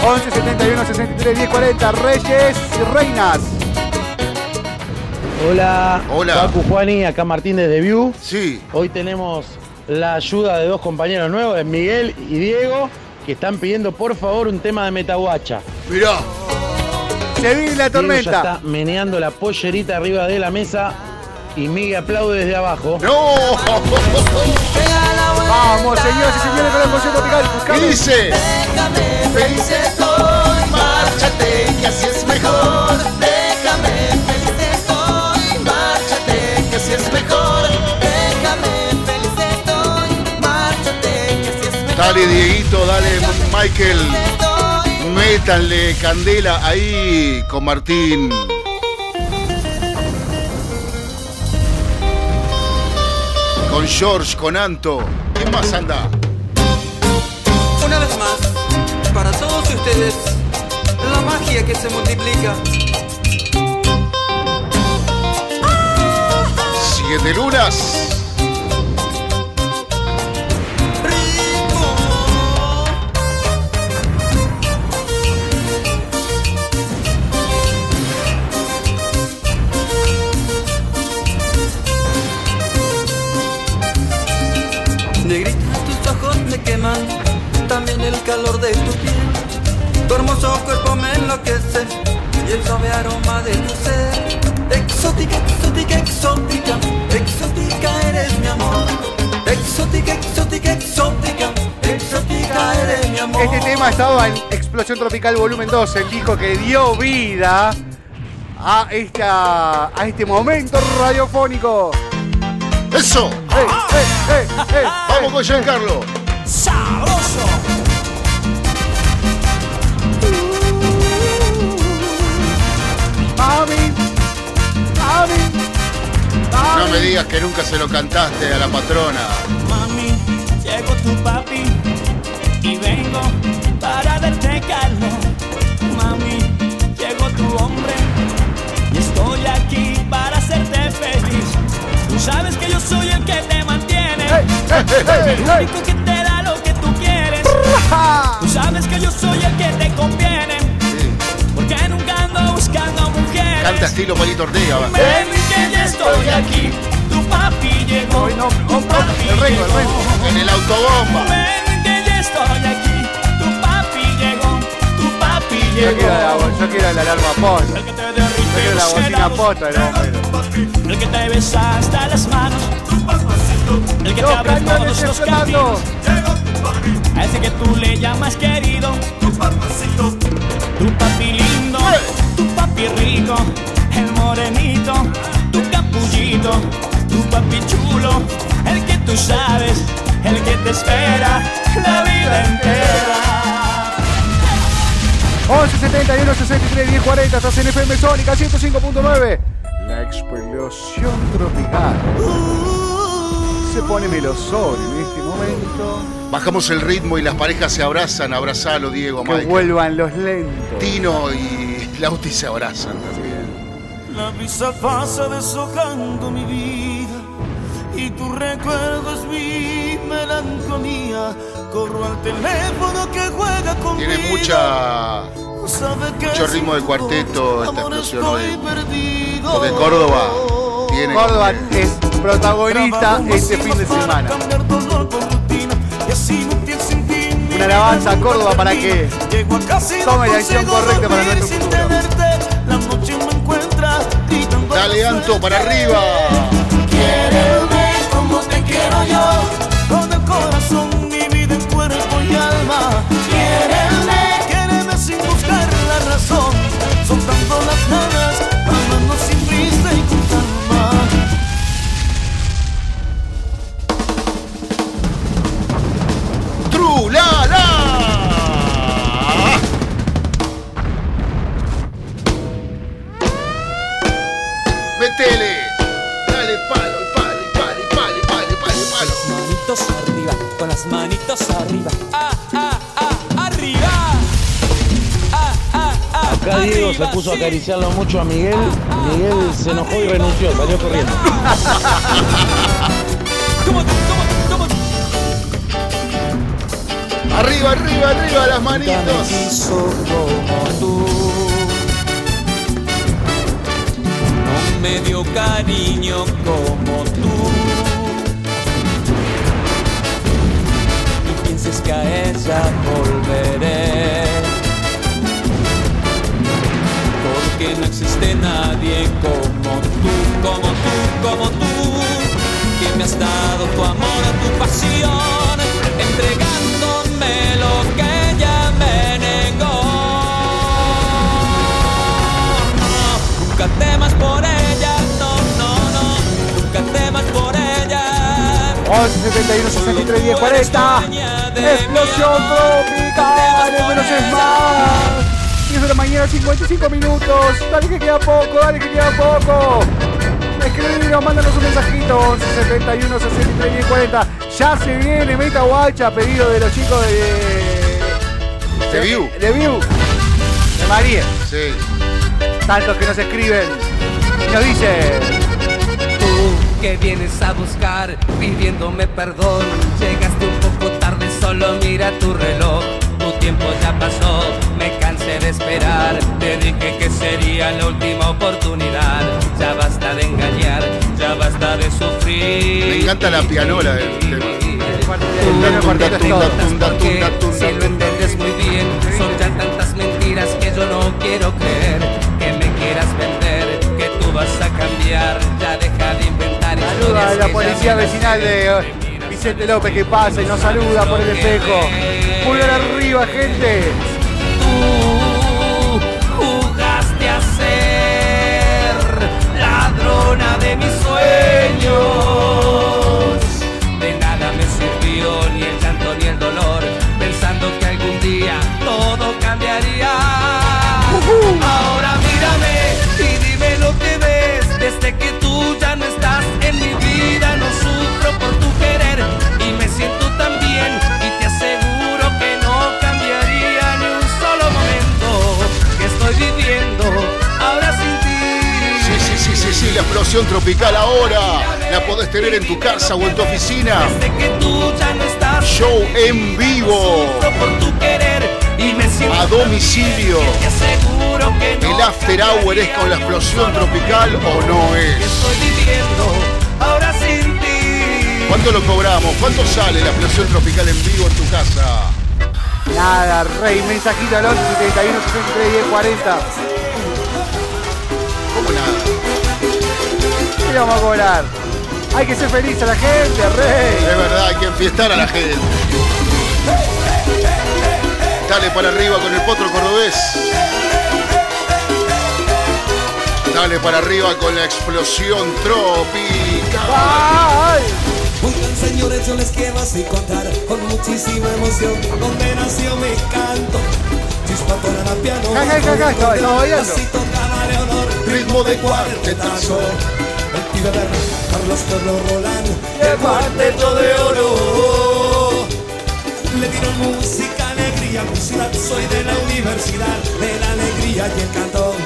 11 71 63 10 40 Reyes y Reinas. Hola, Hola. Pacu Juani, acá Martín desde View. Sí, Hoy tenemos la ayuda de dos compañeros nuevos, de Miguel y Diego, que están pidiendo por favor un tema de Metaguacha. mirá. Se viene la Diego ya tormenta. está meneando la pollerita arriba de la mesa y Miguel aplaude desde abajo. ¡No! Vamos, señoras y señores, con el Consejo Tropical. ¿Qué dice? Déjame feliz estoy, márchate, que así es mejor. Déjame feliz estoy, márchate, que así es mejor. Déjame feliz estoy, márchate, que así es mejor. Dale, Dieguito, dale, Michael. Métanle candela ahí con Martín. Con George, con Anto. ¿Quién más anda? Una vez más, para todos ustedes, la magia que se multiplica. Siete lunas. También el calor de tu piel. Tu hermoso cuerpo me enloquece y el suave aroma de tu ser. Exótica, exótica, exótica, exótica eres mi amor. Exótica, exótica, exótica, exótica eres mi amor. Este tema estaba en Explosión Tropical Volumen 2, el disco que dio vida a, esta, a este momento radiofónico. ¡Eso! ¡Ey, ey, ey, ey, Vamos con Giancarlo. Me digas que nunca se lo cantaste a la patrona. Mami, llegó tu papi y vengo para darte calor. Mami, llegó tu hombre y estoy aquí para hacerte feliz. Tú sabes que yo soy el que te mantiene, ¡Ey, ey, ey, el único que te da lo que tú quieres. Tú sabes que yo soy el que te conviene, porque nunca ando buscando mujeres. Canta estilo Palito Ortega. va. Ven que ya estoy aquí, tu papi llegó. No, tu oh, papi el Rengo, el. Rengo. En el autobomba. Ven que ya estoy aquí, tu papi llegó, tu papi Yo llegó. quiero la, yo quiero la alarma post. El que te derrite la bocina posta bombero. El que te besa hasta las manos. El que te abre todos los caminos. A ese que tú le llamas querido. Tu papi lindo. Tu papi rico. El morenito. Tu capullito. Tu papi chulo. El que tú sabes. El que te espera la vida entera. 11 71 63 10 40 estás en FM Sónica 105.9 La explosión tropical Se pone melosón en este momento Bajamos el ritmo y las parejas se abrazan. Abrazalo, Diego, Que Mike. vuelvan los lentos Tino y Lauti se abrazan también. La brisa pasa deshojando mi vida y tu recuerdo es mi melancolía. Corro al teléfono que juega conmigo. Tiene mucha, mucho ritmo de cuarteto esta explosión hoy. perdido. Porque Córdoba tiene. Córdoba es protagonista este fin de semana Una alabanza a Córdoba para que tome la decisión consigo correcta para nuestro futuro. Dale, Anto, para arriba. Quiéreme como te quiero yo, puso a acariciarlo mucho a Miguel. Miguel se enojó y renunció, salió corriendo. Arriba, arriba, arriba, las manitos. como tú. No me dio cariño como tú. Y pienses que a ella volveré. No existe nadie como tú, como tú, como tú. Que me has dado tu amor, tu pasión, entregándome lo que ella me negó. No, nunca temas por ella, no, no, no, nunca temas por ella. 11 71 63 10 40 Explosión tropical menos es más 10 de la mañana 55 minutos Dale que queda poco, dale que queda poco Escribinos, mándanos un mensajito 11 71 63 10 40 Ya se viene Meta Guacha Pedido de los chicos de... De View. De View De María Sí. Tantos que nos escriben Y nos dicen Tú que vienes a buscar pidiéndome perdón, llegaste un poco tarde, solo mira tu reloj. Tu tiempo ya pasó, me cansé de esperar. Te dije que sería la última oportunidad. Ya basta de engañar, ya basta de sufrir. Me encanta la pianola del tema. Si lo entiendes muy bien, son ya tantas mentiras que yo no quiero creer. Que me quieras vender, que tú vas a cambiar. Ya deja de inventar Saluda a la policía vecinal de eh, Vicente López que pasa y nos saluda por el espejo. Pulgar arriba, gente. De mis sueños. De nada me sirvió ni el llanto ni el dolor, pensando que algún día todo cambiaría. Ahora mírame y dime lo que ves. Desde que tú la explosión tropical ahora. La podés tener en tu casa o en tu oficina. Desde que tú ya no estás Show en vivo. A domicilio. tan bien, Te aseguro que no ¿El after hour es con la explosión tropical o no es? ¿Cuánto lo cobramos? ¿Cuánto sale la explosión tropical en vivo en tu casa? Nada, rey, mensajito al 11 71 63 10 40. Le vamos a cobrar? Hay que ser feliz a la gente, rey. Es verdad, hay que enfiestar a la gente. Dale para arriba con el potro cordobés. Dale para arriba con la explosión tropical. Oigan señores, yo les quiero así contar con muchísima emoción Donde nació mi canto Chispa para la piano Ritmo de cuartetazo. Pibe de Carlos Carlos Roland Y el cuarteto de oro. Le dieron música, alegría, ciudad Soy de la universidad De la alegría y el cantón.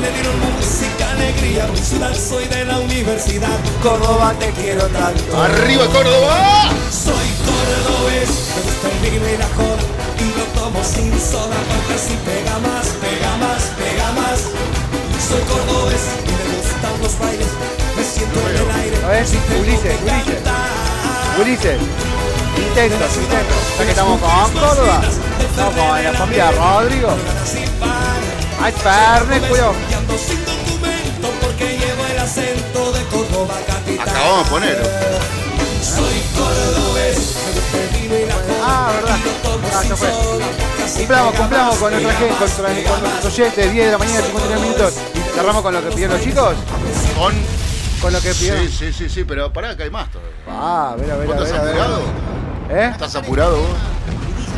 Le dieron música, alegría, ciudad, soy de la universidad. Córdoba, te quiero tanto. ¡Arriba, Córdoba! Soy cordobés, me gusta el vino y la joda. Y lo tomo sin soda porque así pega más, pega más, pega más. Soy cordobés y me gustan los bailes Me siento en el aire A ver, Ulises, Ulises. Ulises, intentos, intentos. Ya que estamos con Córdoba, estamos con la familia Rodrigo. Ay, Fernet, cuidado. Acabamos de poner. Soy cordobés, Ah, verdad. Ah, ya fue. Cumplamos, cumplamos con nuestra gente, con, nuestros oyentes, 10 de la mañana, 59 minutos. Y cerramos con lo que pidieron los chicos. Con. Con lo que pidieron. Sí, sí, sí, sí, pero pará, que hay más todavía. Ah, a ver, a ver, ¿Vos a ver. estás apurado? ¿Eh? ¿Estás apurado vos?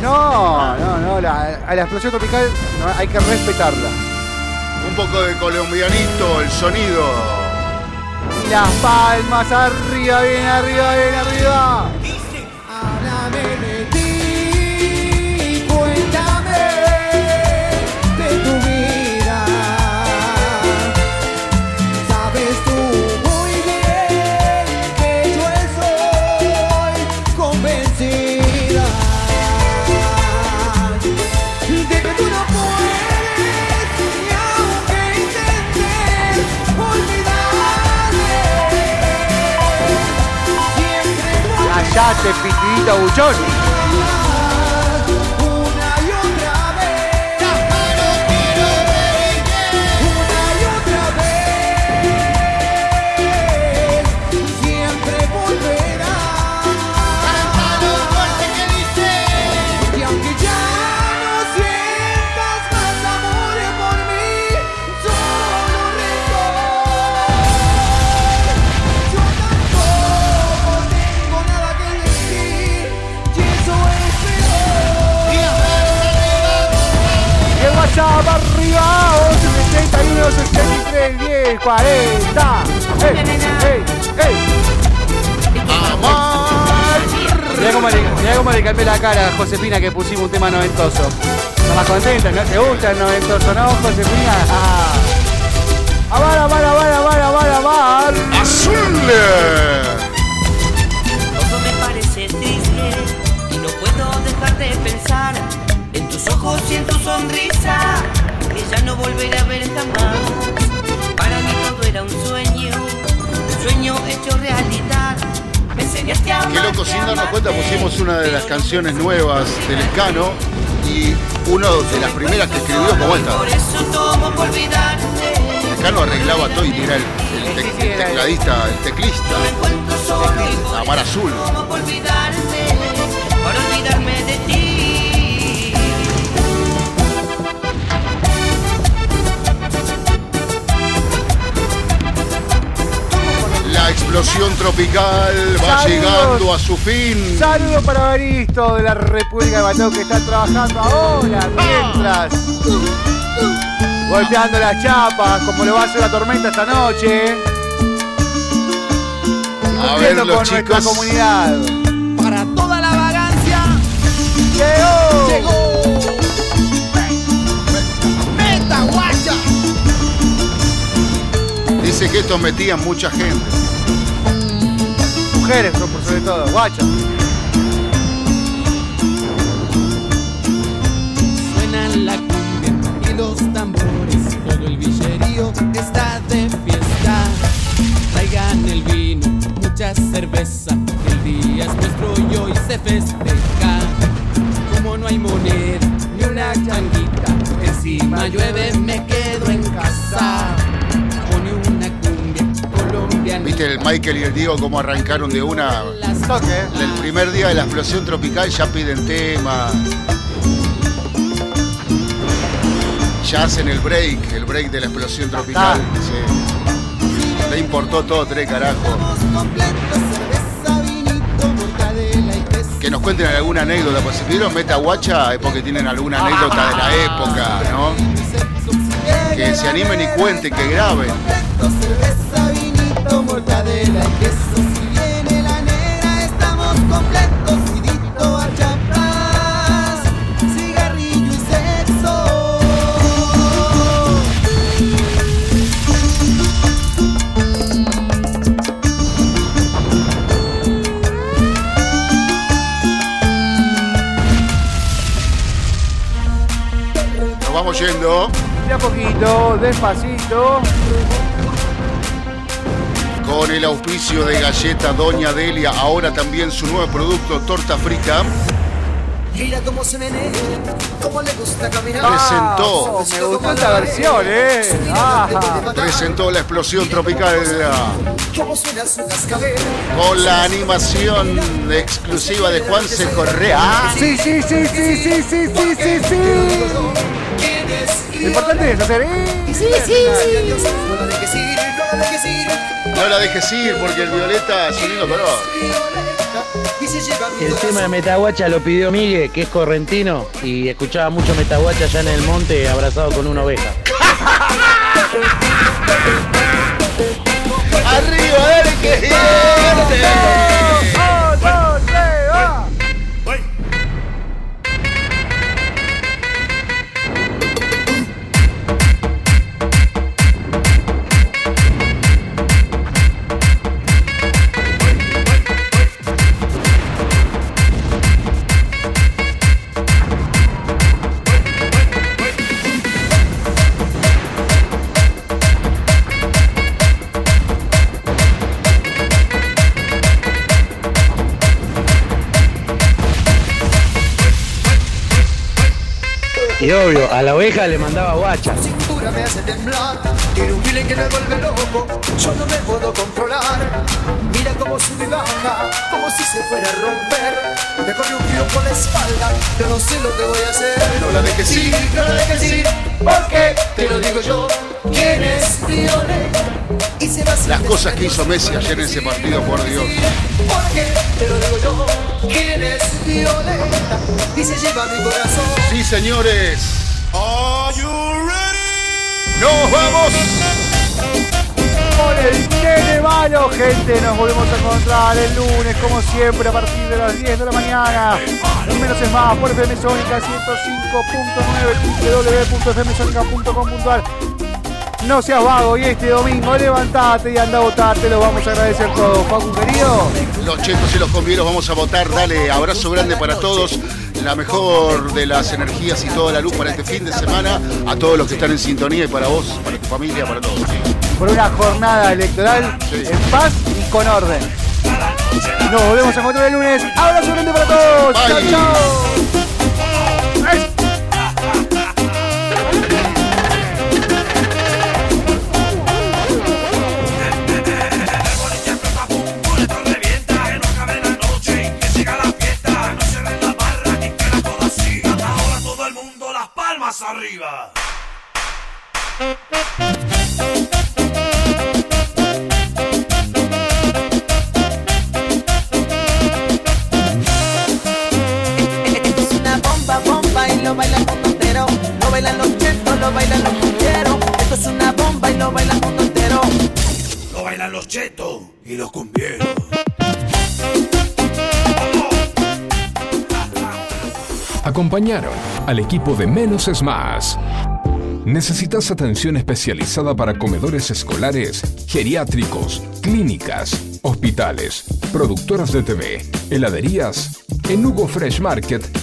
No, no, no. La, a la explosión tropical no, hay que respetarla. Un poco de colombianito, el sonido. Las palmas arriba, bien arriba, bien arriba. Callate, pitidito buchón. 11 71 63 10 40. ¡Ey, ey, ey! Mirá cómo, le, mirá cómo le cambié la cara a Josefina que pusimos un tema noventoso. Está más contenta, ¿no? ¿Te gusta el noventoso, no, Josefina? Ah. Amar, amar, amar, amar, amar, amar. ¡Azul! Todo me parece triste y no puedo dejar de pensar en tus ojos y en tu sonrisa que ya no volveré a ver jamás. Para mí todo era un sueño, un sueño hecho realidad. Me enseñaste a Qué amar, loco, sin darnos cuenta pusimos una de las canciones nuevas del Escano y una de las primeras que escribió como esta. Por eso tomo por olvidarte. Escano arreglaba todo y era el, el tec- el tecladista, el teclista. La mar azul. por olvidarme de ti. Explosión tropical va Saludos. llegando a su fin. Saludos para Baristo de la República de Batón que está trabajando ahora mientras golpeando las chapas como lo va a hacer la tormenta esta noche. A ver, los con nuestra chicos. comunidad. Para toda la vagancia Llegó. llegó. Meta guacha. Dice que estos metían mucha gente. Mujeres, por sobre todo, guacha. Suenan la cumbia y los tambores, todo el villerío está de fiesta. Traigan el vino, mucha cerveza, el día es nuestro y hoy se festeja. Como no hay moneda ni una changuita, encima llueve, me quedo en casa. ¿Viste el Michael y el Diego cómo arrancaron de una? El primer día de la explosión tropical ya piden tema. Ya hacen el break, el break de la explosión tropical. Sí. Le importó todo, tres carajos. Que nos cuenten alguna anécdota, pues si pidieron Meta Guacha es porque tienen alguna anécdota de la época, ¿no? Que se animen y cuenten, que graben. Mortadela y queso. Si viene la negra, estamos completos. Sidito, achapas, cigarrillo y sexo. Nos vamos yendo. De a poquito, despacito. Con el auspicio de Galleta Doña Delia, ahora también su nuevo producto, torta frita. Mira cómo se menea, cómo le gusta caminar. Presentó. Oh, me gustó esta versión, eh. Presentó la explosión tropical con la animación exclusiva de Juanse Correa. Sí, sí, sí, sí, sí, sí, sí, sí, sí. Lo importante es hacer. eh. Sí, sí, sí. No la dejes ir, porque el Violeta es un lindo color. El tema de Metaguacha lo pidió Miguel, que es correntino, y escuchaba mucho Metaguacha allá en el monte abrazado con una oveja. <laughs> ¡Arriba, dale que a la oveja le mandaba guacha. cintura me hace temblar. Tiene un feeling que me vuelve loco. Yo no me puedo controlar. Mira cómo sube y baja, como si se fuera a romper. Me corre un tiro por la espalda. Yo no sé lo que voy a hacer. No la dejes ir. no la dejes ir. Porque te lo digo yo. ¿Quién es Violeta? Y se va sin Las cosas que hizo. Messi ayer en ese partido, por Dios. Porque te lo digo yo. ¿Quién es Violeta? Y se lleva mi corazón. Sí, señores. ¡Nos vamos! Con el nene malo, gente. Nos volvemos a encontrar el lunes, como siempre, a partir de las 10 de la mañana. Un menos es más por FM Sónica 105.9 www.fmsonica.com.ar. No seas vago y este domingo levantate y anda a votar. Te lo vamos a agradecer todos. Facu, querido. Los chetos y los convieros vamos a votar. Dale, abrazo grande para todos. La mejor de las energías y toda la luz para este fin de semana. A todos los que están en sintonía y para vos, para tu familia, para todos. Por una jornada electoral en paz y con orden. Nos volvemos a encontrar el lunes. Abrazo grande para todos. Chao, Bye. chao. Todo bomba, y lo baila el mundo entero. Lo bailan los chetos, lo bailan los cumbieros. Esto es una bomba y lo baila el mundo entero. Lo bailan los chetos y los cumbieros. Acompañaron al equipo de Menos es Más. ¿Necesitas atención especializada para comedores escolares, geriátricos, clínicas, hospitales, productoras de TV, heladerías? En Hugo Fresh Market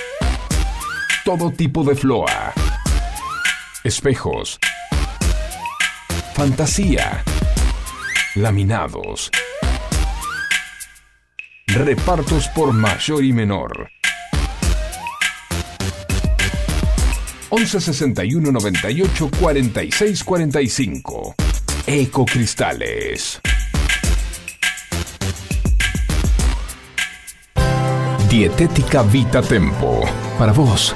Todo tipo de floa. Espejos. Fantasía. Laminados. Repartos por mayor y menor. 11 61 98 46 45. Ecocristales. Dietética Vita Tempo. Para vos,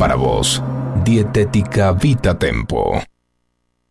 Para vos, Dietética Vita Tempo.